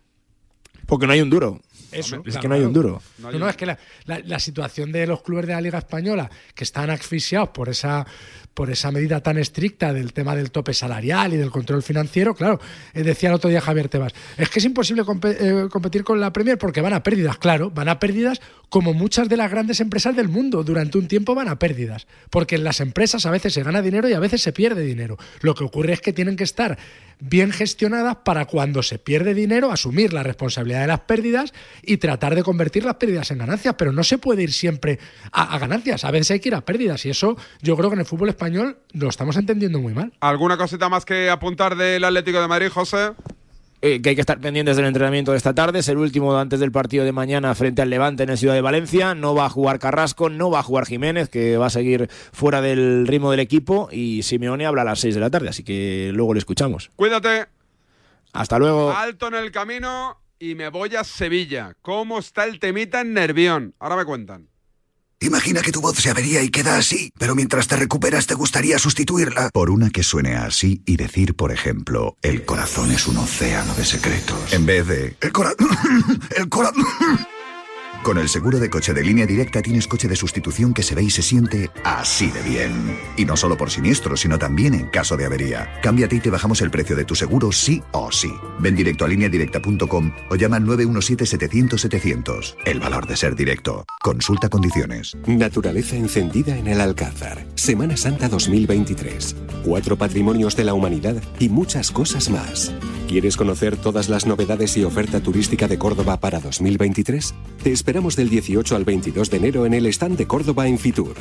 Porque no hay un duro. Eso, es claro, que no hay un duro. No, no, es que la, la- la situación de los clubes de la Liga Española, que están asfixiados por esa, por esa medida tan estricta del tema del tope salarial y del control financiero, claro, eh, decía el otro día Javier Tebas, es que es imposible eh, competir con la Premier porque van a pérdidas, claro, van a pérdidas como muchas de las grandes empresas del mundo, durante un tiempo van a pérdidas, porque en las empresas a veces se gana dinero y a veces se pierde dinero. Lo que ocurre es que tienen que estar bien gestionadas para cuando se pierde dinero asumir la responsabilidad de las pérdidas y tratar de convertir las pérdidas en ganancias, pero no se puede ir siempre a, a ganancias, a veces hay que ir a pérdidas y eso yo creo que en el fútbol español lo estamos entendiendo muy mal. ¿Alguna cosita más que apuntar del Atlético de Madrid, José? Eh, que hay que estar pendientes del entrenamiento de esta tarde. Es el último antes del partido de mañana frente al Levante en el Ciudad de Valencia. No va a jugar Carrasco, no va a jugar Jiménez, que va a seguir fuera del ritmo del equipo. Y Simeone habla a las 6 de la tarde, así que luego le escuchamos. Cuídate. Hasta luego. Alto en el camino y me voy a Sevilla. ¿Cómo está el temita en Nervión? Ahora me cuentan. Imagina que tu voz se avería y queda así, pero mientras te recuperas te gustaría sustituirla por una que suene así y decir, por ejemplo, el corazón es un océano de secretos. En vez de el corazón, el corazón. Con el seguro de coche de línea directa tienes coche de sustitución que se ve y se siente así de bien. Y no solo por siniestro, sino también en caso de avería. Cámbiate y te bajamos el precio de tu seguro sí o sí. Ven directo a lineadirecta.com o llama al 917-700-700. El valor de ser directo. Consulta condiciones. Naturaleza encendida en el Alcázar. Semana Santa 2023. Cuatro patrimonios de la humanidad y muchas cosas más. ¿Quieres conocer todas las novedades y oferta turística de Córdoba para 2023? Te esperamos del 18 al 22 de enero en el stand de Córdoba en Fitur.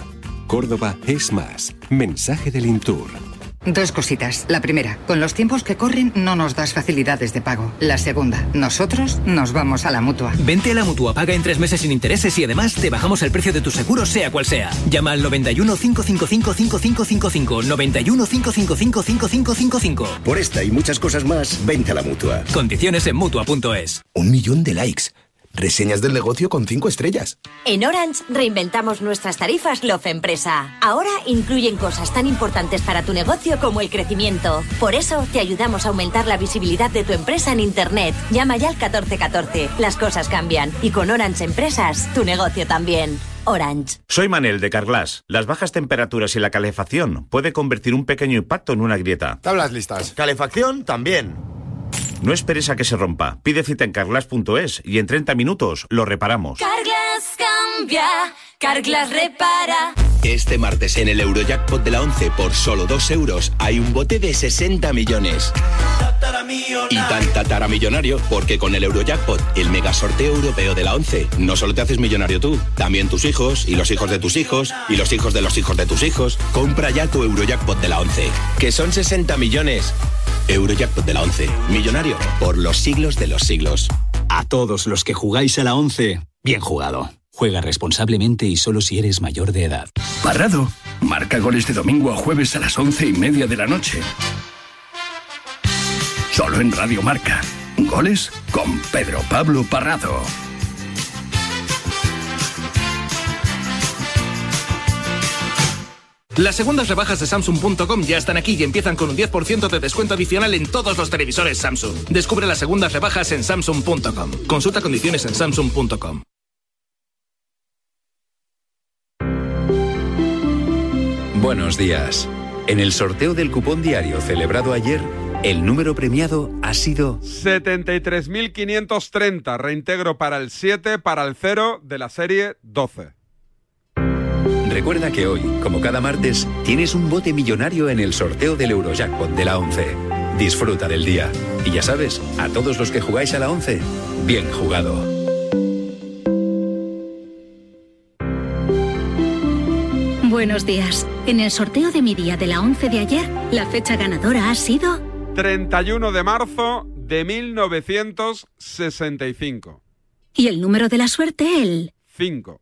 Córdoba es más. Mensaje del Intur. Dos cositas. La primera, con los tiempos que corren no nos das facilidades de pago. La segunda, nosotros nos vamos a la mutua. Vente a la mutua, paga en tres meses sin intereses y además te bajamos el precio de tu seguro, sea cual sea. Llama al 91 555 5555. 91 555 5555. Por esta y muchas cosas más, vente a la mutua. Condiciones en mutua.es. Un millón de likes. Reseñas del negocio con cinco estrellas. En Orange reinventamos nuestras tarifas Love Empresa. Ahora incluyen cosas tan importantes para tu negocio como el crecimiento. Por eso te ayudamos a aumentar la visibilidad de tu empresa en Internet. Llama ya al 1414. Las cosas cambian y con Orange Empresas tu negocio también. Orange. Soy Manel de Carglass. Las bajas temperaturas y la calefacción puede convertir un pequeño impacto en una grieta. Tablas listas. Calefacción también. No esperes a que se rompa. Pide cita en carglass.es y en 30 minutos lo reparamos. Carglass cambia, Carglass repara. Este martes en el Eurojackpot de la 11 por solo 2 euros hay un bote de 60 millones. Y tan tatara millonario porque con el Eurojackpot, el mega sorteo europeo de la 11, no solo te haces millonario tú, también tus hijos y los hijos de tus hijos y los hijos de los hijos de tus hijos. Compra ya tu Eurojackpot de la 11, que son 60 millones. Eurojackpot de la 11. Millonario por los siglos de los siglos. A todos los que jugáis a la 11, bien jugado. Juega responsablemente y solo si eres mayor de edad. Parrado. Marca goles de domingo a jueves a las once y media de la noche. Solo en Radio Marca. Goles con Pedro Pablo Parrado. Las segundas rebajas de Samsung.com ya están aquí y empiezan con un 10% de descuento adicional en todos los televisores Samsung. Descubre las segundas rebajas en Samsung.com. Consulta condiciones en Samsung.com. Buenos días. En el sorteo del cupón diario celebrado ayer, el número premiado ha sido 73.530. Reintegro para el 7, para el 0 de la serie 12. Recuerda que hoy, como cada martes, tienes un bote millonario en el sorteo del Eurojackpot de la 11. Disfruta del día. Y ya sabes, a todos los que jugáis a la 11, bien jugado. Buenos días. En el sorteo de mi día de la 11 de ayer, la fecha ganadora ha sido 31 de marzo de 1965. y el número de la suerte el 5.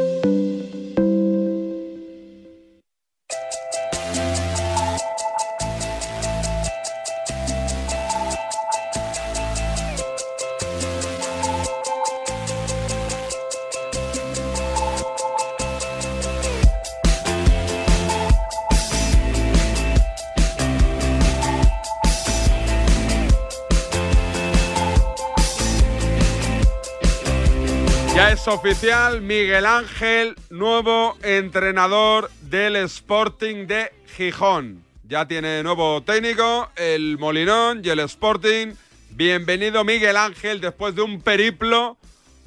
Es oficial, Miguel Ángel, nuevo entrenador del Sporting de Gijón. Ya tiene nuevo técnico, el Molinón y el Sporting. Bienvenido Miguel Ángel después de un periplo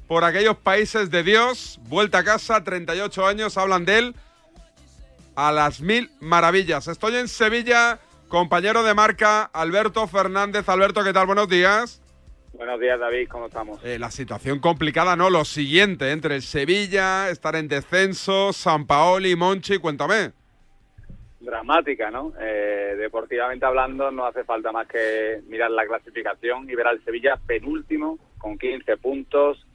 por aquellos países de Dios. Vuelta a casa, 38 años, hablan de él a las mil maravillas. Estoy en Sevilla, compañero de marca Alberto Fernández. Alberto, ¿qué tal? Buenos días. Buenos días, David, ¿cómo estamos? Eh, la situación complicada, ¿no? Lo siguiente, entre el Sevilla, estar en descenso, San Paoli, Monchi, cuéntame. Dramática, ¿no? Eh, deportivamente hablando, no hace falta más que mirar la clasificación y ver al Sevilla penúltimo, con 15 puntos,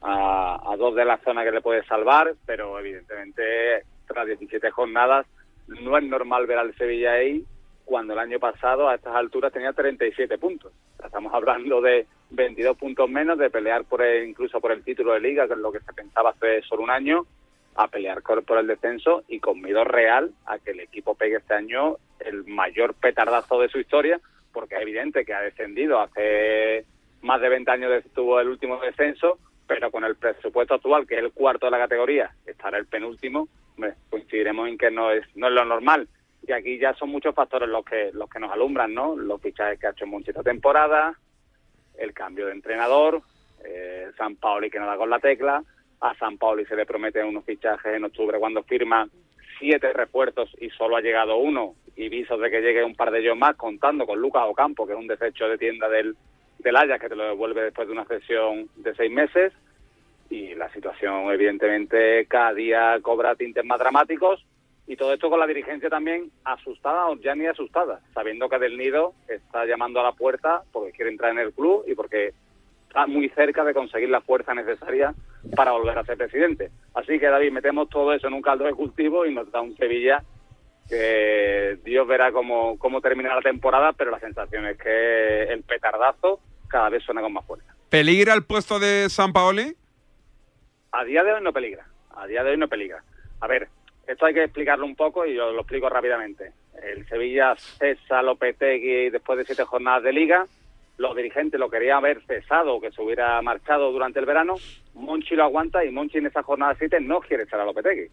a, a dos de la zona que le puede salvar, pero evidentemente, tras 17 jornadas, no es normal ver al Sevilla ahí cuando el año pasado a estas alturas tenía 37 puntos. Estamos hablando de 22 puntos menos, de pelear por el- incluso por el título de liga, que es lo que se pensaba hace solo un año, a pelear por el descenso y con miedo real a que el equipo pegue este año el mayor petardazo de su historia, porque es evidente que ha descendido hace más de 20 años estuvo el último descenso, pero con el presupuesto actual, que es el cuarto de la categoría, estará el penúltimo, coincidiremos en que no es, no es lo normal. Y aquí ya son muchos factores los que los que nos alumbran, ¿no? Los fichajes que ha hecho Monchi esta temporada, el cambio de entrenador, eh, San Paoli que no da con la tecla, a San Paoli se le prometen unos fichajes en octubre cuando firma siete refuerzos y solo ha llegado uno. Y visos de que llegue un par de ellos más contando con Lucas Ocampo que es un desecho de tienda del, del Ajax que te lo devuelve después de una sesión de seis meses. Y la situación evidentemente cada día cobra tintes más dramáticos y todo esto con la dirigencia también asustada o ya ni asustada, sabiendo que Del Nido está llamando a la puerta porque quiere entrar en el club y porque está muy cerca de conseguir la fuerza necesaria para volver a ser presidente. Así que David, metemos todo eso en un caldo de cultivo y nos da un Sevilla que Dios verá cómo, cómo termina la temporada, pero la sensación es que el petardazo cada vez suena con más fuerza. ¿Peligra el puesto de San Paoli? A día de hoy no peligra. A día de hoy no peligra. A ver, esto hay que explicarlo un poco y yo lo explico rápidamente. El Sevilla cesa Lopetegui después de siete jornadas de liga. Los dirigentes lo querían haber cesado que se hubiera marchado durante el verano. Monchi lo aguanta y Monchi en esa jornada 7 no quiere echar a Lopetegui.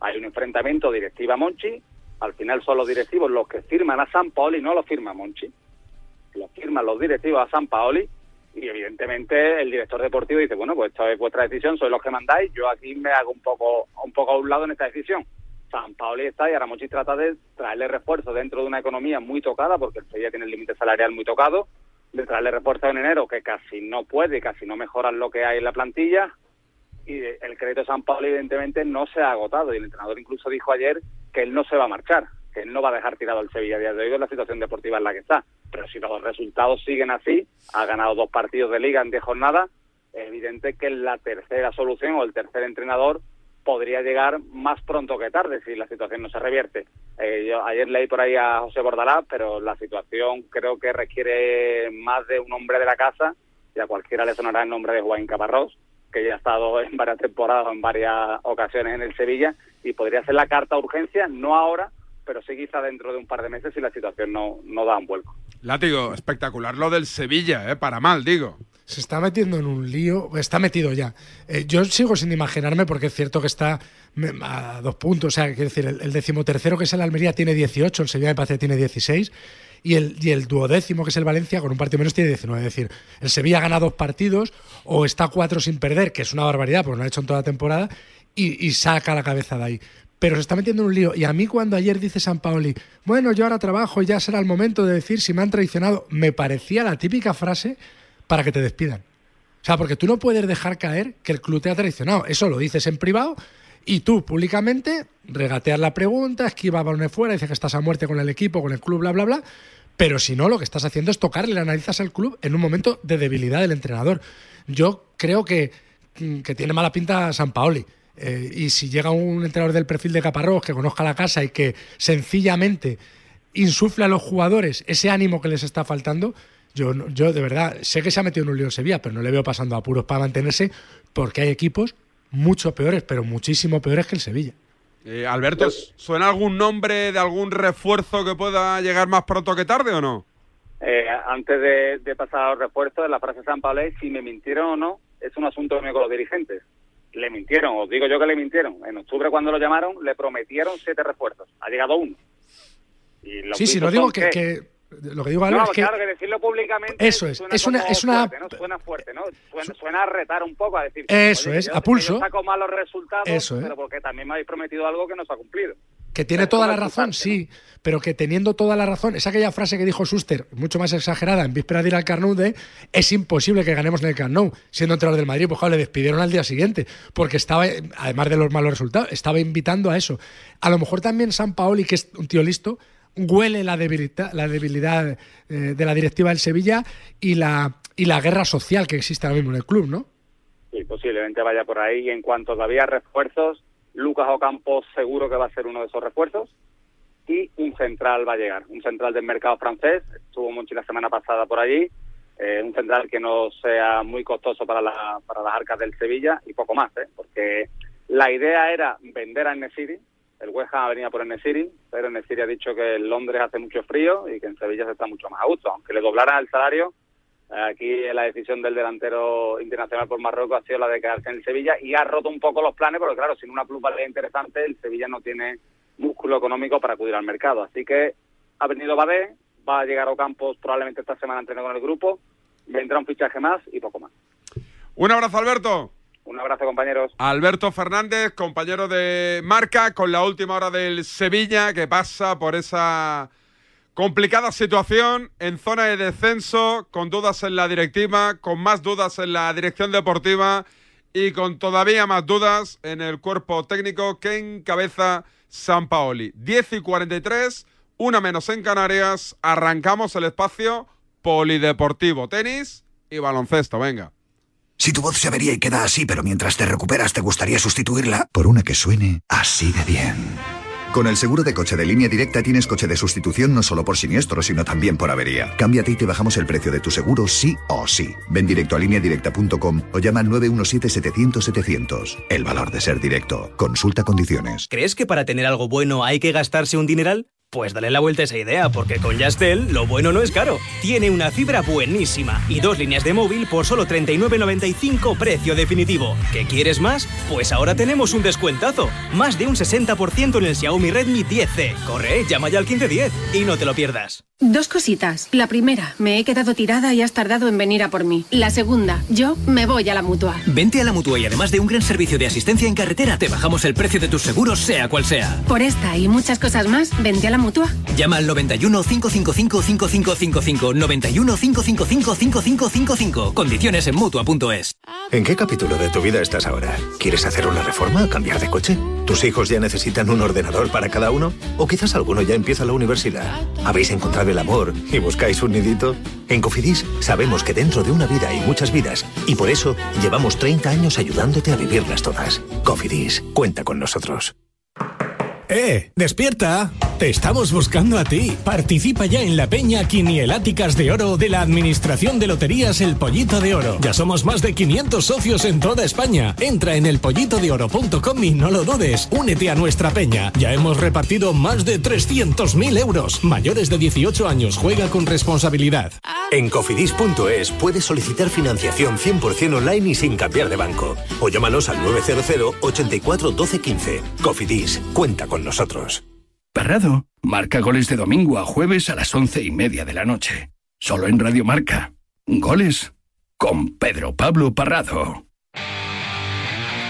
Hay un enfrentamiento directiva-Monchi. Al final son los directivos los que firman a San Paoli, no lo firma Monchi. Lo firman los directivos a San Paoli y evidentemente el director deportivo dice, bueno, pues esta es vuestra decisión, sois los que mandáis, yo aquí me hago un poco un poco a un lado en esta decisión. San Paoli está y ahora Monchi trata de traerle refuerzo dentro de una economía muy tocada, porque el Sevilla tiene el límite salarial muy tocado, de traerle refuerzos en enero, que casi no puede, casi no mejoran lo que hay en la plantilla, y el crédito de San Pablo evidentemente no se ha agotado, y el entrenador incluso dijo ayer que él no se va a marchar, que no va a dejar tirado al Sevilla a día de hoy en la situación deportiva en la que está. Pero si los resultados siguen así, ha ganado dos partidos de liga en diez jornadas, es evidente que la tercera solución o el tercer entrenador podría llegar más pronto que tarde si la situación no se revierte. Eh, ayer leí por ahí a José Bordalá, pero la situación creo que requiere más de un hombre de la casa y a cualquiera le sonará el nombre de Juan Caparrós, que ya ha estado en varias temporadas, en varias ocasiones en el Sevilla y podría ser la carta urgencia, no ahora, pero sí quizá dentro de un par de meses si la situación no, no da un vuelco. Látigo, espectacular lo del Sevilla, ¿eh? para mal, digo se está metiendo en un lío, está metido ya. Eh, yo sigo sin imaginarme, porque es cierto que está a dos puntos, o sea, quiero decir, el, decimotercero que es el Almería tiene 18, el Sevilla me parece tiene 16, y el, y el duodécimo que es el Valencia con un partido menos tiene 19. Es decir, el Sevilla gana dos partidos o está cuatro sin perder, que es una barbaridad porque no lo ha hecho en toda la temporada, y, y saca la cabeza de ahí pero se está metiendo en un lío. Y a mí cuando ayer dice San Paoli, bueno, yo ahora trabajo y ya será el momento de decir si me han traicionado, me parecía la típica frase para que te despidan. O sea, porque tú no puedes dejar caer que el club te ha traicionado. Eso lo dices en privado y tú públicamente regateas la pregunta, esquiva balones fuera, dices que estás a muerte con el equipo, con el club, bla, bla, bla. Pero si no, lo que estás haciendo es tocarle la nariz al club en un momento de debilidad del entrenador. Yo creo que, que tiene mala pinta San Paoli. Eh, y si llega un entrenador del perfil de Caparrós que conozca la casa y que sencillamente insufla a los jugadores ese ánimo que les está faltando, yo, yo de verdad sé que se ha metido en un lío en Sevilla, pero no le veo pasando apuros para mantenerse porque hay equipos mucho peores, pero muchísimo peores que el Sevilla. Eh, Alberto, ¿suena algún nombre de algún refuerzo que pueda llegar más pronto que tarde o no? Eh, antes de, pasar a los refuerzos, la frase de San Pablo si me mintieron o no, es un asunto mío con los dirigentes. Le mintieron, os digo yo que le mintieron. En octubre cuando lo llamaron, le prometieron siete refuerzos. Ha llegado uno. Y sí, sí, no digo que lo que digo Álvaro es que claro que decirlo públicamente eso es es una es una fuerte, ¿no? suena fuerte no suena, a retar un poco a decir eso es a pulso saco malos resultados eso pero porque también me habéis prometido algo que no se ha cumplido que tiene toda la razón, sí, pero que teniendo toda la razón, es aquella frase que dijo Suster, mucho más exagerada, en víspera de ir al Carnou, de es imposible que ganemos en el Carnou, siendo entrenador del Madrid, pues claro, le despidieron al día siguiente, porque estaba, además de los malos resultados, estaba invitando a eso. A lo mejor también San Paoli, que es un tío listo, huele la debilidad, la debilidad eh, de la directiva del Sevilla y la, y la guerra social que existe ahora mismo en el club, ¿no? Sí, posiblemente vaya por ahí. Y en cuanto todavía refuerzos, Lucas Ocampo seguro que va a ser uno de esos refuerzos. Y un central va a llegar, un central del mercado francés. Estuvo mucho la semana pasada por allí. Eh, un central que no sea muy costoso para, la, para las arcas del Sevilla y poco más, ¿eh? porque la idea era vender a Nesiri, el West Ham venía por Nesiri, pero Nesiri ha dicho que en Londres hace mucho frío y que en Sevilla se está mucho más a gusto. Aunque le doblaran el salario, aquí la decisión del delantero internacional por Marruecos ha sido la de quedarse en el Sevilla y ha roto un poco los planes, porque claro, sin una plusvalía interesante, el Sevilla no tiene músculo económico para acudir al mercado. Así que ha venido Badé, va a llegar a Campos probablemente esta semana entrenar con el grupo, vendrá un fichaje más y poco más. Un abrazo, Alberto. Un abrazo, compañeros. Alberto Fernández, compañero de marca, con la última hora del Sevilla, que pasa por esa complicada situación en zona de descenso, con dudas en la directiva, con más dudas en la dirección deportiva y con todavía más dudas en el cuerpo técnico que encabeza San Paoli. 10 y 43, una menos en Canarias, arrancamos el espacio polideportivo, tenis y baloncesto, venga. Si tu voz se avería y queda así, pero mientras te recuperas te gustaría sustituirla por una que suene así de bien. Con el seguro de coche de línea directa tienes coche de sustitución no solo por siniestro, sino también por avería. Cámbiate y te bajamos el precio de tu seguro sí o sí. Ven directo a lineadirecta.com o llama al 917-700-700. El valor de ser directo. Consulta condiciones. ¿Crees que para tener algo bueno hay que gastarse un dineral? Pues dale la vuelta a esa idea, porque con Yastel lo bueno no es caro. Tiene una fibra buenísima y dos líneas de móvil por solo 39.95 precio definitivo. ¿Qué quieres más? Pues ahora tenemos un descuentazo. Más de un 60% en el Xiaomi Redmi 10C. Corre, llama ya al 1510 y no te lo pierdas. Dos cositas. La primera, me he quedado tirada y has tardado en venir a por mí. La segunda, yo me voy a la mutua. Vente a la mutua y además de un gran servicio de asistencia en carretera, te bajamos el precio de tus seguros, sea cual sea. Por esta y muchas cosas más, vente a la mutua. Llama al 91 555 5555 91 555 5555. Condiciones en mutua.es. ¿En qué capítulo de tu vida estás ahora? ¿Quieres hacer una reforma? ¿Cambiar de coche? ¿Tus hijos ya necesitan un ordenador para cada uno? ¿O quizás alguno ya empieza la universidad? ¿Habéis encontrado el amor y buscáis un nidito? En Cofidis sabemos que dentro de una vida hay muchas vidas y por eso llevamos 30 años ayudándote a vivirlas todas. Cofidis, cuenta con nosotros. ¡Eh! ¡Despierta! Te estamos buscando a ti. Participa ya en la Peña Quinieláticas de Oro de la Administración de Loterías El Pollito de Oro. Ya somos más de 500 socios en toda España. Entra en elpollitodeoro.com y no lo dudes. Únete a nuestra peña. Ya hemos repartido más de 300.000 euros. Mayores de 18 años, juega con responsabilidad. En cofidis.es puedes solicitar financiación 100% online y sin cambiar de banco. O llámanos al 900 84 12 15. Cofidis, cuenta con nosotros. Parrado marca goles de domingo a jueves a las once y media de la noche. Solo en Radio Marca. Goles con Pedro Pablo Parrado.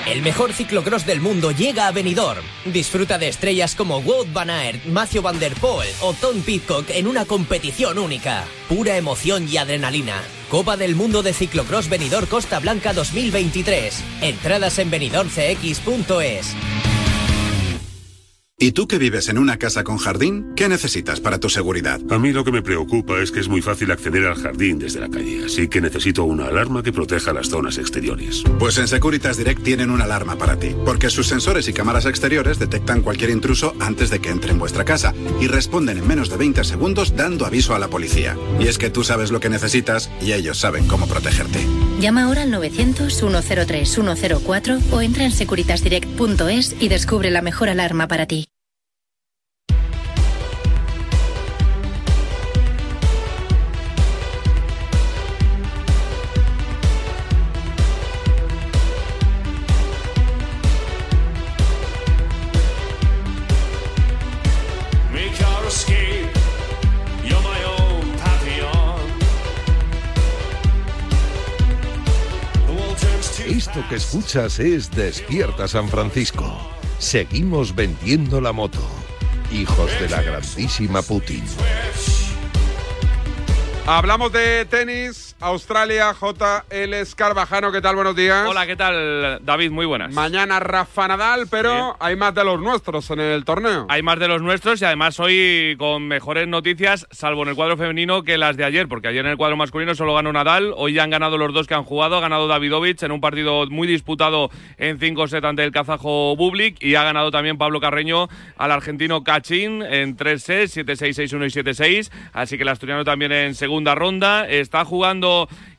El mejor ciclocross del mundo llega a Benidorm. Disfruta de estrellas como Wout van Aert, Matthew van der Poel o Tom Pitcock en una competición única. Pura emoción y adrenalina. Copa del Mundo de Ciclocross Benidorm Costa Blanca 2023. Entradas en benidormcx.es. ¿Y tú que vives en una casa con jardín? ¿Qué necesitas para tu seguridad? A mí lo que me preocupa es que es muy fácil acceder al jardín desde la calle, así que necesito una alarma que proteja las zonas exteriores. Pues en Securitas Direct tienen una alarma para ti, porque sus sensores y cámaras exteriores detectan cualquier intruso antes de que entre en vuestra casa y responden en menos de 20 segundos dando aviso a la policía. Y es que tú sabes lo que necesitas y ellos saben cómo protegerte. Llama ahora al 900-103-104 o entra en securitasdirect.es y descubre la mejor alarma para ti. Es Despierta San Francisco. Seguimos vendiendo la moto. Hijos de la grandísima Putin. Hablamos de tenis, Australia, JL Escarvajano, ¿qué tal? Buenos días. Hola, ¿qué tal, David? Muy buenas. Mañana Rafa Nadal, pero hay más de los nuestros en el torneo. Hay más de los nuestros y además hoy con mejores noticias, salvo en el cuadro femenino, que las de ayer, porque ayer en el cuadro masculino solo ganó Nadal, hoy ya han ganado los dos que han jugado, ha ganado Davidovich en un partido muy disputado en 5 set ante el kazajo Bublik y ha ganado también Pablo Carreño al argentino Cachín en 3 sets, 7-6, 6-1 y 7-6, así que el asturiano también en segunda ronda, está jugando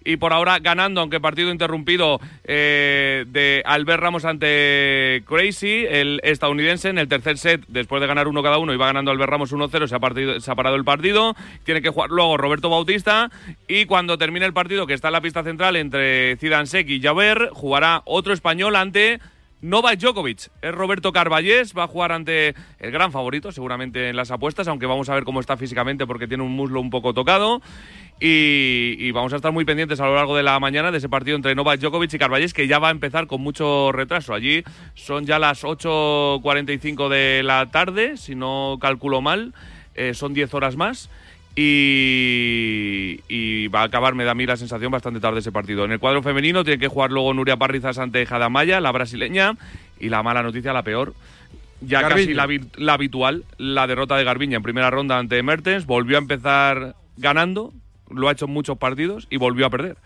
y por ahora ganando, aunque partido interrumpido eh, de Albert Ramos ante Crazy, el estadounidense, en el tercer set, después de ganar uno cada uno, va ganando Albert Ramos 1-0, se, ha se ha parado el partido, tiene que jugar luego Roberto Bautista, y cuando termine el partido, que está en la pista central entre Zidansek y Javer, jugará otro español ante... Novak Djokovic, es Roberto Carballés, va a jugar ante el gran favorito seguramente en las apuestas, aunque vamos a ver cómo está físicamente porque tiene un muslo un poco tocado. Y, vamos a estar muy pendientes a lo largo de la mañana de ese partido entre Novak Djokovic y Carballés, que ya va a empezar con mucho retraso. Allí son ya las 8.45 de la tarde, si no calculo mal, eh, son 10 horas más. Y, y va a acabar, me da a mí la sensación, bastante tarde ese partido. En el cuadro femenino tiene que jugar luego Nuria Parrizas ante Jadamaya, la brasileña. Y la mala noticia, la peor, ya casi la, la habitual, la derrota de Garbiña en primera ronda ante Mertens. Volvió a empezar ganando, lo ha hecho en muchos partidos y volvió a perder.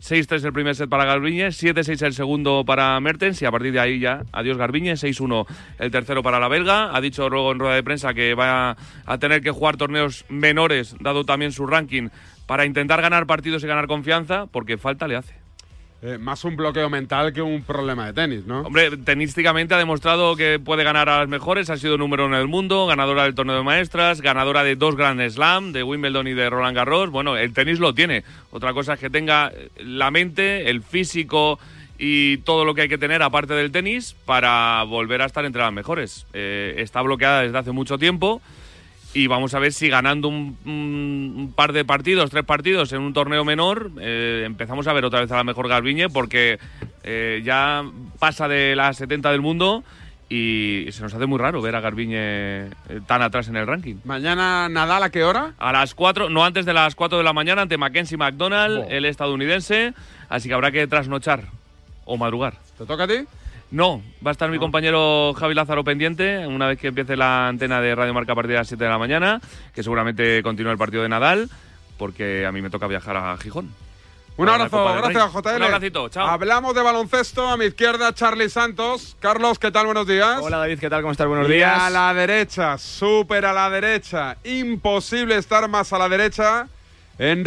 6-3 el primer set para Garbiñe, 7-6 el segundo para Mertens y a partir de ahí ya, adiós Garbiñe, 6-1 el tercero para la belga. Ha dicho luego en rueda de prensa que va a tener que jugar torneos menores, dado también su ranking, para intentar ganar partidos y ganar confianza, porque falta le hace. Eh, más un bloqueo mental que un problema de tenis, ¿no? Hombre, tenísticamente ha demostrado que puede ganar a las mejores, ha sido número uno del mundo, ganadora del torneo de maestras, ganadora de dos Grand Slam, de Wimbledon y de Roland Garros. Bueno, el tenis lo tiene. Otra cosa es que tenga la mente, el físico y todo lo que hay que tener aparte del tenis para volver a estar entre las mejores. Eh, está bloqueada desde hace mucho tiempo. Y vamos a ver si ganando un, un par de partidos, tres partidos en un torneo menor, eh, empezamos a ver otra vez a la mejor Garbiñe porque eh, ya pasa de las 70 del mundo y se nos hace muy raro ver a Garbiñe eh, tan atrás en el ranking. Mañana Nadal, ¿a qué hora? A las 4, no antes de las 4 de la mañana, ante Mackenzie McDonald, el estadounidense. Así que habrá que trasnochar o madrugar. ¿Te toca a ti? No, va a estar mi compañero Javi Lázaro pendiente una vez que empiece la antena de Radio Marca a partir de las 7 de la mañana, que seguramente continúe el partido de Nadal, porque a mí me toca viajar a Gijón. Un abrazo, gracias JL. Un abracito, chao. Hablamos de baloncesto, a mi izquierda Charlie Santos. Carlos, ¿qué tal? Buenos días. Hola David, ¿qué tal? ¿Cómo estás? Buenos Y días. a la derecha, súper a la derecha. Imposible estar más a la derecha. En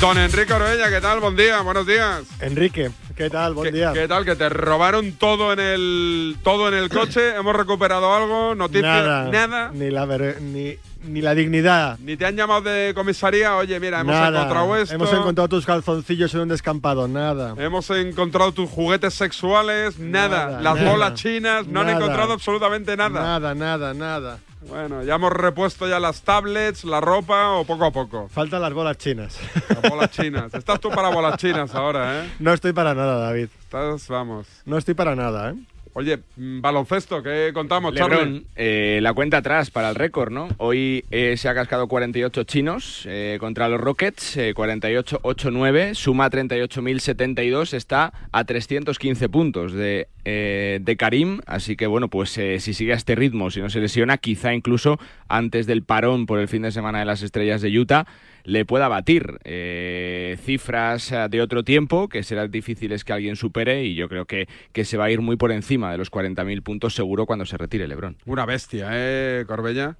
Don Enrique Orbella, ¿qué tal? Buen día, buenos días. Enrique, ¿qué tal? Buen ¿Qué, día. qué tal? Que te robaron todo en el todo en el coche. Hemos recuperado algo, noticias, Nada, nada. Ni la, ver- ni, ni la dignidad. Ni te han llamado de comisaría. Oye, mira, hemos nada. encontrado esto. Hemos encontrado tus calzoncillos en un descampado. Nada. Hemos encontrado tus juguetes sexuales, nada. Nada, Las nada. bolas chinas, no han encontrado absolutamente nada. Nada, nada, nada. Bueno, ya hemos repuesto ya las tablets, la ropa o poco a poco. Faltan las bolas chinas. Las bolas chinas. Estás tú para bolas chinas ahora, ¿eh? No estoy para nada, David. Estás, vamos. No estoy para nada, ¿eh? Oye, mm, baloncesto, ¿qué contamos, Lebron, eh, la cuenta atrás para el récord, ¿no? Hoy eh, se ha cascado 48 chinos eh, contra los Rockets, eh, 48-8-9, suma 38.072, está a 315 puntos de, de Karim, así que bueno, pues si sigue a este ritmo, si no se lesiona, quizá incluso antes del parón por el fin de semana de las estrellas de Utah, le pueda batir eh, cifras eh, de otro tiempo que serán difíciles que alguien supere y yo creo que, que se va a ir muy por encima de los 40.000 puntos seguro cuando se retire Lebron. Una bestia, ¿eh, Corbella?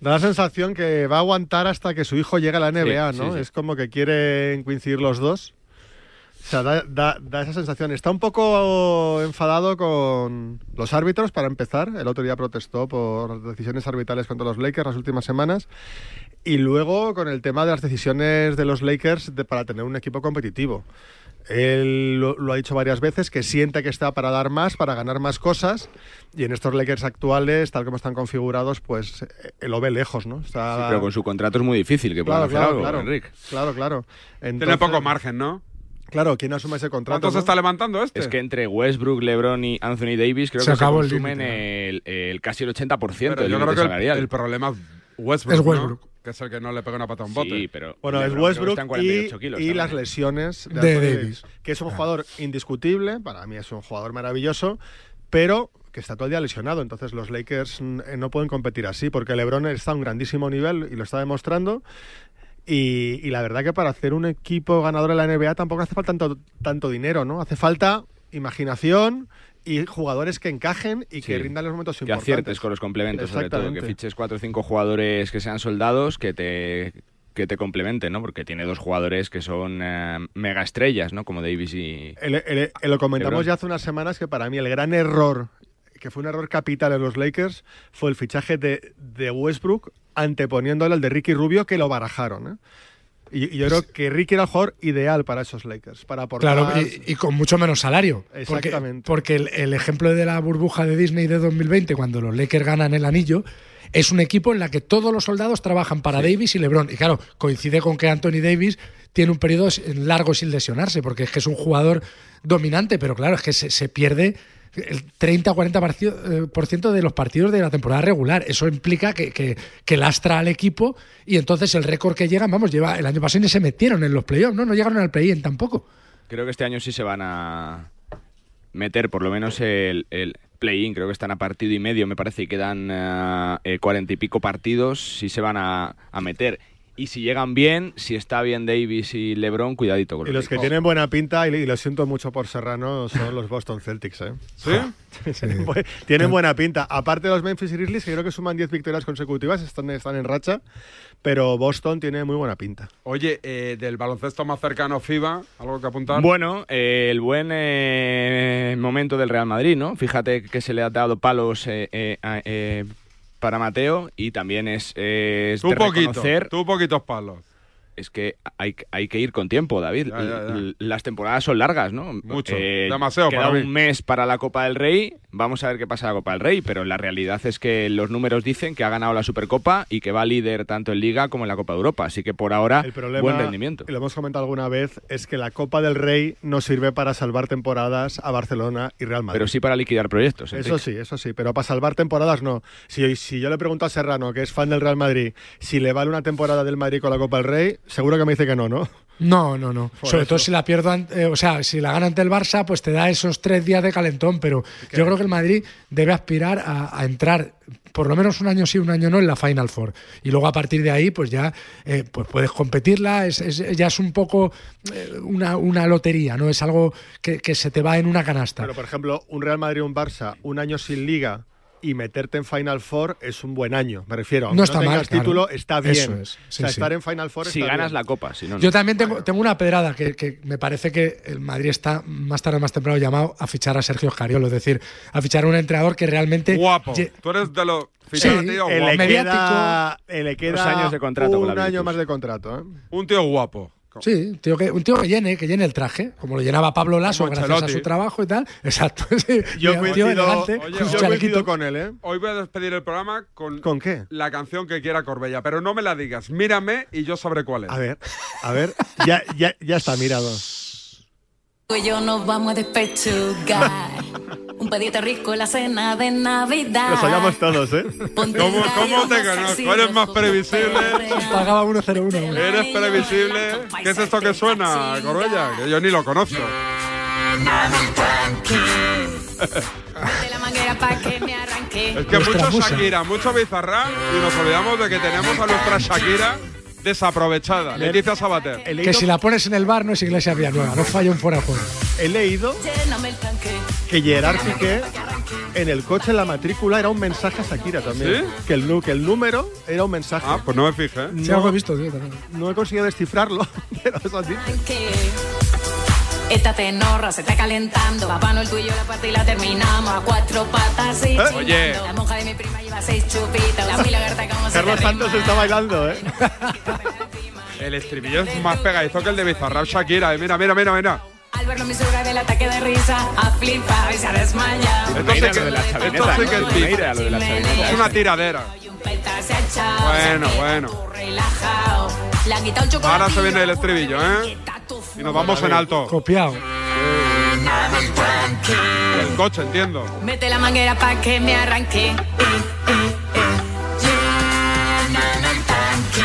Da la sensación que va a aguantar hasta que su hijo llegue a la NBA, Sí, ¿no? sí, sí. Es como que quieren coincidir los dos. O sea, da, da- da esa sensación. Está un poco enfadado con los árbitros, para empezar. El otro día protestó por decisiones arbitrales contra los Lakers las últimas semanas. Y luego con el tema de las decisiones de los Lakers de- para tener un equipo competitivo. Él lo, lo ha dicho varias veces, que siente que está para dar más, para ganar más cosas. Y en estos Lakers actuales, tal como están configurados, pues eh, lo ve lejos, ¿no? Está, Sí, pero con su contrato es muy difícil que Claro, hacer claro, algo, claro. Enrique. Claro, claro. Tiene poco margen, ¿no? Claro, ¿quién asume ese contrato? ¿Cuánto se no? está levantando este? Es que entre Westbrook, LeBron y Anthony Davis creo Se que se acabó el consumen límite, el, el casi el 80% Pero del yo creo que el, salarial. el problema es Westbrook, Es ¿no? Que es el que no le pega una pata a un bote. Sí, pero Bueno, es Westbrook está en 48 y, kilos y también. las lesiones de, De Davis. Davis, que es un jugador indiscutible, para mí es un jugador maravilloso, pero que está todo el día lesionado. Entonces los Lakers eh, no pueden competir así, porque LeBron está a un grandísimo nivel y lo está demostrando. Y, y la verdad que para hacer un equipo ganador en la NBA tampoco hace falta tanto, tanto dinero, ¿no? Hace falta imaginación y jugadores que encajen y que Sí. rindan los momentos que importantes. aciertes con los complementos, sobre todo, que fiches cuatro o cinco jugadores que sean soldados que te que te complementen, ¿no? Porque tiene dos jugadores que son eh, mega estrellas, ¿no? Como Davis y El- el- el- lo comentamos Lebron. ya hace unas semanas que para mí el gran error, que fue un error capital en los Lakers, fue el fichaje de, de Westbrook anteponiéndole al de Ricky Rubio que lo barajaron. ¿eh? Y, y yo creo que Ricky era el jugador ideal para esos Lakers, para aportar... Claro, y, y con mucho menos salario. Exactamente. Porque, el, el ejemplo de la burbuja de Disney de 2020, cuando los Lakers ganan el anillo, es un equipo en la que todos los soldados trabajan para Davis y LeBron. Y claro, coincide con que Anthony Davis tiene un periodo largo sin lesionarse, porque es que es un jugador dominante, pero claro, es que se, se pierde el 30-40% eh, de los partidos de la temporada regular. Eso implica que, que, que lastra al equipo y entonces el récord que llegan, vamos, lleva el año pasado ni se metieron en los playoffs, ¿no? No llegaron al play-in tampoco. Creo que este año sí se van a meter por lo menos el, el play-in. Creo que están a partido y medio, me parece, y quedan eh, eh, cuarenta y pico partidos. Sí se van a, a meter. Y si llegan bien, si está bien Davis y LeBron, cuidadito con Y los que Lakers. tienen buena pinta, y, y lo siento mucho por Serrano, son los Boston Celtics. ¿eh? ¿Sí? tienen, bu- tienen buena pinta. Aparte de los Memphis Grizzlies, que creo que suman 10 victorias consecutivas, están, están en racha, pero Boston tiene muy buena pinta. Oye, eh, del baloncesto más cercano FIBA, ¿algo que apuntar? Bueno, eh, el buen eh, momento del Real Madrid, ¿no? Fíjate que se le ha dado palos eh, eh, a- eh, para Mateo y también es, eh, es tú de poquito, reconocer tú poquitos palos. Es que hay, hay que ir con tiempo, David. Ya, ya, ya. L- Las temporadas son largas, ¿no? Mucho. Eh, Demasiado queda para mí. un mes para la Copa del Rey. Vamos a ver qué pasa en la Copa del Rey, pero la realidad es que los números dicen que ha ganado la Supercopa y que va líder tanto en Liga como en la Copa de Europa. Así que por ahora, El problema, buen rendimiento. y lo hemos comentado alguna vez, es que la Copa del Rey no sirve para salvar temporadas a Barcelona y Real Madrid. Pero sí para liquidar proyectos. Eso sí, eso sí, pero para salvar temporadas no. Si, si yo le pregunto a Serrano, que es fan del Real Madrid, si le vale una temporada del Madrid con la Copa del Rey, seguro que me dice que no, ¿no? No, no, no. Por Sobre eso. todo si la pierdo, eh, o sea, si la gana ante el Barça, pues te da esos tres días de calentón. Pero yo creo que el Madrid debe aspirar a, a entrar por lo menos un año sí, un año no en la Final Four. Y luego a partir de ahí, pues ya eh, pues puedes competirla. Es, es- ya es un poco eh, una, una lotería, ¿no? Es algo que, que se te va en una canasta. Pero, por ejemplo, un Real Madrid un Barça, un año sin liga y meterte en Final Four es un buen año. Me refiero, aunque No no, está mal, tengas claro. título, está bien. Eso es, o sí, sea, sí. estar en Final Four Si está ganas bien. la Copa, si no, no. Yo también tengo, tengo una pedrada que, que me parece que el Madrid está más tarde o más temprano llamado a fichar a Sergio Scariolo, es decir, a fichar a un entrenador que realmente Guapo. lle- Tú eres de los Sí, fichados, tío, Eh, guapo. le queda, eh, le queda Dos años de contrato con un la año más de contrato. ¿eh? Un tío guapo. Sí, un tío que, un tío que llene, que llene el traje, como lo llenaba Pablo Lasso gracias a su trabajo y tal. Exacto. sí. Yo coincido- elegante, Oye, yo coincido con él, ¿eh? Hoy voy a despedir el programa con, ¿Con qué? la canción que quiera Corbella, pero no me la digas. Mírame y yo sabré cuál es. A ver, a ver, ya, ya, ya está mirado. Tú y yo nos vamos a despechugar. Un pedito rico en la cena de Navidad. Los oigamos todos, ¿eh? Ponte ¿Cómo, cómo te más conozco? ¿Eres más previsible? Pagaba 1-0-1. ¿Eres previsible? ¿Qué es esto que suena, Corbella? Que yo ni lo conozco. De la manguera pa' que me arranque. Es que mucho. Shakira, mucho Bizarra y nos olvidamos de que tenemos a nuestra Shakira desaprovechada. Leticia Sabater. He Que si la pones en el bar no es Iglesia Villanueva, no falla un fuera juego. he leído que Gerard Piqué en el coche en la matrícula era un mensaje a Shakira también. ¿Sí? Que, el, que el número era un mensaje. Ah, pues no me fijé. Sí, No. algo he visto, tío, también. No he conseguido descifrarlo, pero eso. Tanque. Esta tenorra se está calentando. Papá Noel, tú y yo la parte y la terminamos a cuatro patas y chingando. Oye. La monja de mi prima lleva seis chupitas. La milagreta como se Carlos Santos está bailando, ¿eh? El estribillo es más pegadizo que el de Bizarrap Shakira. eh. Mira, mira, mira, mira. Al verlo mi suegra del ataque de risa, a flipar y se ha desmayado. Esto sí que, lo de la esto sí que ¿no? es beef. Mira lo de la chavineta. Es una tiradera. Bueno, bueno. relajado. Ahora se viene el estribillo, ¿eh? Y nos vamos en alto. Copiado. El coche, entiendo. Mete la manguera pa' que me arranque. Lléname el tanque.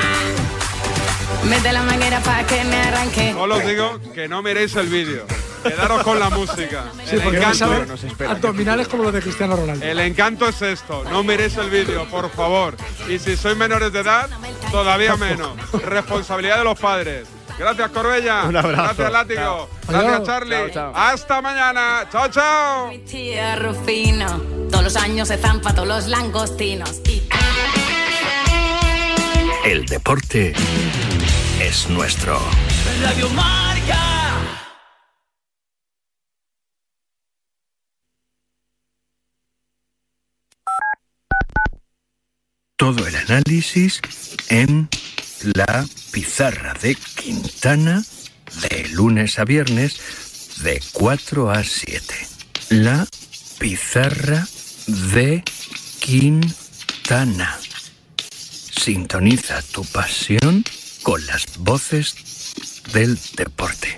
Mete la manguera pa' que me arranque. Solo os digo que no miréis el vídeo. Quedaros con la música. Sí, el, porque encanto, nos espera. abdominales como los de Cristiano Ronaldo. el encanto es esto. No miréis el vídeo, por favor. Y si sois menores de edad, todavía menos. Responsabilidad de los padres. Gracias, Corbella. Un abrazo. Gracias, Látigo. Gracias. Charlie. Chao, chao. Hasta mañana. Chao, chao. Mi tía Rufino. Todos los años se zampa todos los langostinos. El deporte es nuestro. Radio Marca. Todo el análisis en la pizarra de Quintana de lunes a viernes de 4 a 7. La pizarra de Quintana. Sintoniza tu pasión con las voces del deporte.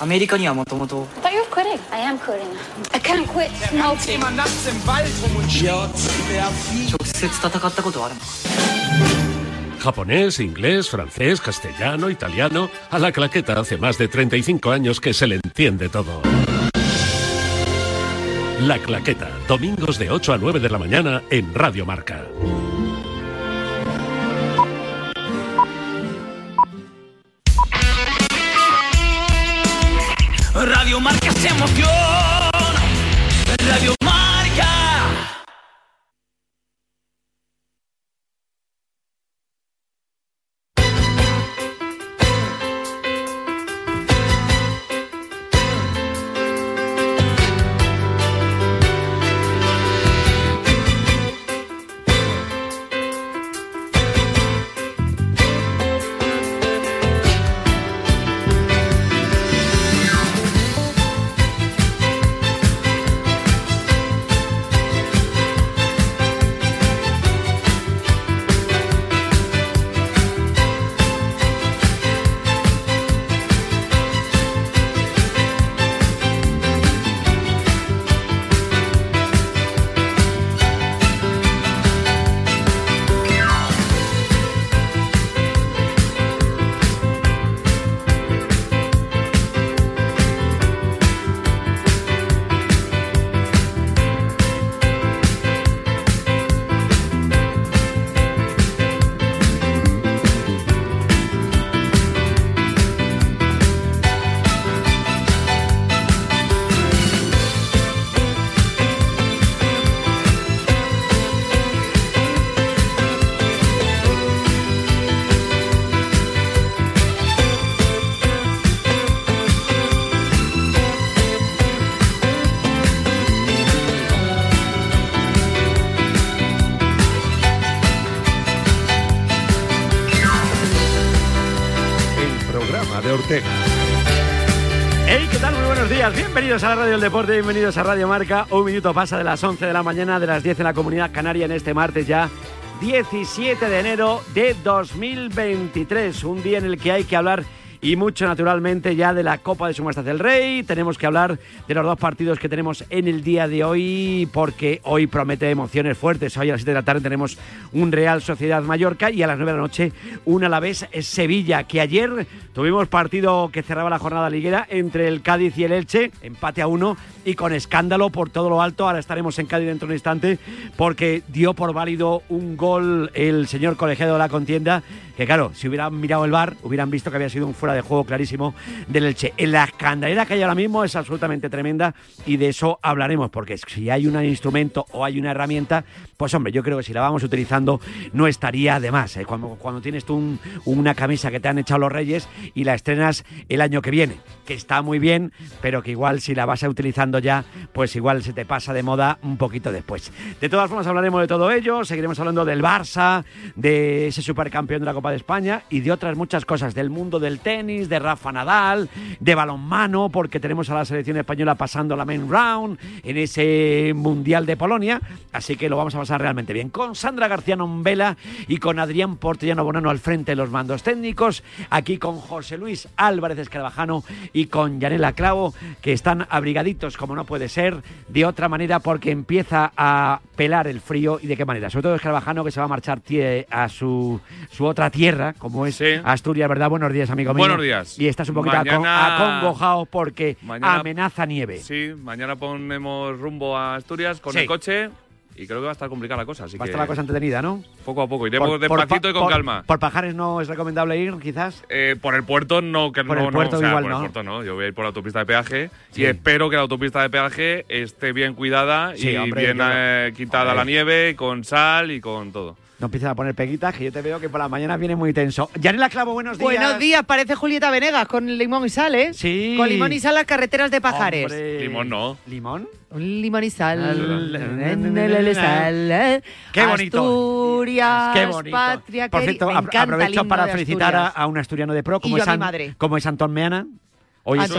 アメリカにはもともと thought you were quitting. I am quitting. I can't quit smoking. 直接戦ったことはあるの Japonés, inglés, francés, castellano, italiano. A la claqueta hace más de 35 años que se le entiende todo. La claqueta, domingos de 8 a 9 de la mañana en Radio Marca. Radio Marca se emoción. Radio Bienvenidos a la Radio del Deporte, bienvenidos a Radio Marca. Un minuto pasa de las 11 de la mañana, de las 10 en la Comunidad Canaria en este martes ya 17 de enero de 2023. Un día en el que hay que hablar y mucho naturalmente ya de la Copa de Su Majestad el Rey. Tenemos que hablar de los dos partidos que tenemos en el día de hoy porque hoy promete emociones fuertes. Hoy a las 7 de la tarde tenemos un Real Sociedad Mallorca y a las 9 de la noche un Alavés Sevilla que ayer tuvimos partido que cerraba la jornada liguera entre el Cádiz y el Elche, empate a uno y con escándalo por todo lo alto. Ahora estaremos en Cádiz dentro de un instante porque dio por válido un gol el señor colegiado de la contienda que claro, si hubieran mirado el bar hubieran visto que había sido un fuera de juego clarísimo del Elche. La escandalera que hay ahora mismo es absolutamente tremenda y de eso hablaremos porque si hay un instrumento o hay una herramienta, pues hombre, yo creo que si la vamos utilizando no estaría de más. ¿eh? Cuando, cuando tienes tú un- una camisa que te han echado los Reyes y la estrenas el año que viene, que está muy bien, pero que igual si la vas utilizando ya, pues igual se te pasa de moda un poquito después. De todas formas hablaremos de todo ello, seguiremos hablando del Barça, de ese supercampeón de la Copa de España y de otras muchas cosas, del mundo del tenis, de Rafa Nadal, de balonmano, porque tenemos a la selección española pasando la main round en ese Mundial de Polonia, así que lo vamos a pasar realmente bien. Con Sandra García Nombela y con Adrián Portellano Bonano al frente de los mandos técnicos, aquí con José Luis Álvarez Escarabajano y con Yanela Clavo, que están abrigaditos como no puede ser de otra manera porque empieza a pelar el frío y de qué manera. Sobre todo Escarabajano que se va a marchar a su, su otra tierra, como es Asturias, ¿verdad? Buenos días, amigo mío. Buenos días. Y estás un poquito Mañana- acongojado porque Mañana- amenaza nieve. Sí, mañana ponemos rumbo a Asturias con Sí. el coche y creo que va a estar complicada la cosa. Así Va a estar la cosa entretenida, ¿no? Poco a poco, iremos despacito pa- y con por- calma. Por Pajares no es recomendable ir, quizás. Eh, por el puerto no, que Por no, el puerto no, o sea, igual por no. el puerto no. Yo voy a ir por la autopista de peaje Sí. y espero que la autopista de peaje esté bien cuidada Sí, y hombre, bien eh, quitada Hombre. la nieve, con sal y con todo. No empiezas a poner peguitas, que yo te veo que por la mañana viene muy tenso. Yanela Clavo, buenos días. Buenos días, parece Julieta Venegas con limón y sal, ¿eh? Sí. Con limón y sal las carreteras de Pajares. Hombre. Limón no. ¿Limón? Un limón y sal. Qué bonito. Asturias, Qué bonito. patria Por cierto, aprovecho para felicitar a, un asturiano de pro, como, Y yo es, a mi San- madre. como es Antón Meana. Hoy es,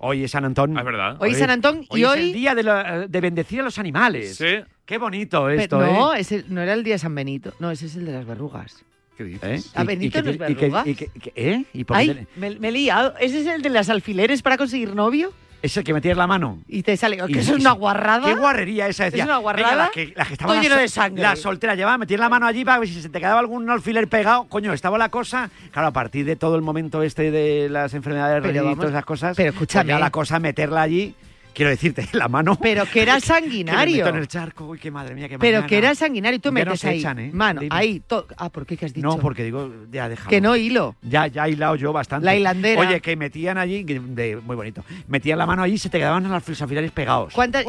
hoy es San Antón. Es verdad. Hoy es San Antón y es hoy- el día de, la- de bendecir a los animales. Sí. Qué bonito Pero esto, no, ¿eh? ese no era el día de San Benito. No, ese es el de las verrugas. ¿Qué dices? A Benito no es y que- verruga. y que- y que- ¿Eh? ¿Y por qué Ay, te- me, me he liado. ¿Ese es el de las alfileres para conseguir novio? Es el que metías la mano. Y te sale. Que eso es una guarrada. Qué guarrería esa, decía. Es una venga, guarrada. la que, la que estaba Estoy lleno de sangre. La soltera llevaba, metías la mano allí para ver si se te quedaba algún alfiler pegado. Coño, estaba la cosa. Claro, a partir de todo el momento este de las enfermedades y todas esas cosas. pero pues escúchame. ya la cosa, meterla allí. Quiero decirte, la mano. Pero que era que me sanguinario. meto en el charco. Uy, qué madre mía, qué Pero mañana. que era sanguinario. Y tú Ya metes ahí. echan, ¿eh? Mano, Dime. ahí. Ah, ¿por qué? ¿Qué has dicho? No, porque digo, ya déjalo. Que no hilo. Ya, ya he hilado yo bastante. La hilandera. Oye, que metían allí, que- de- muy bonito, metían la mano allí y se te quedaban los alfileres pegados. ¿Cuántas,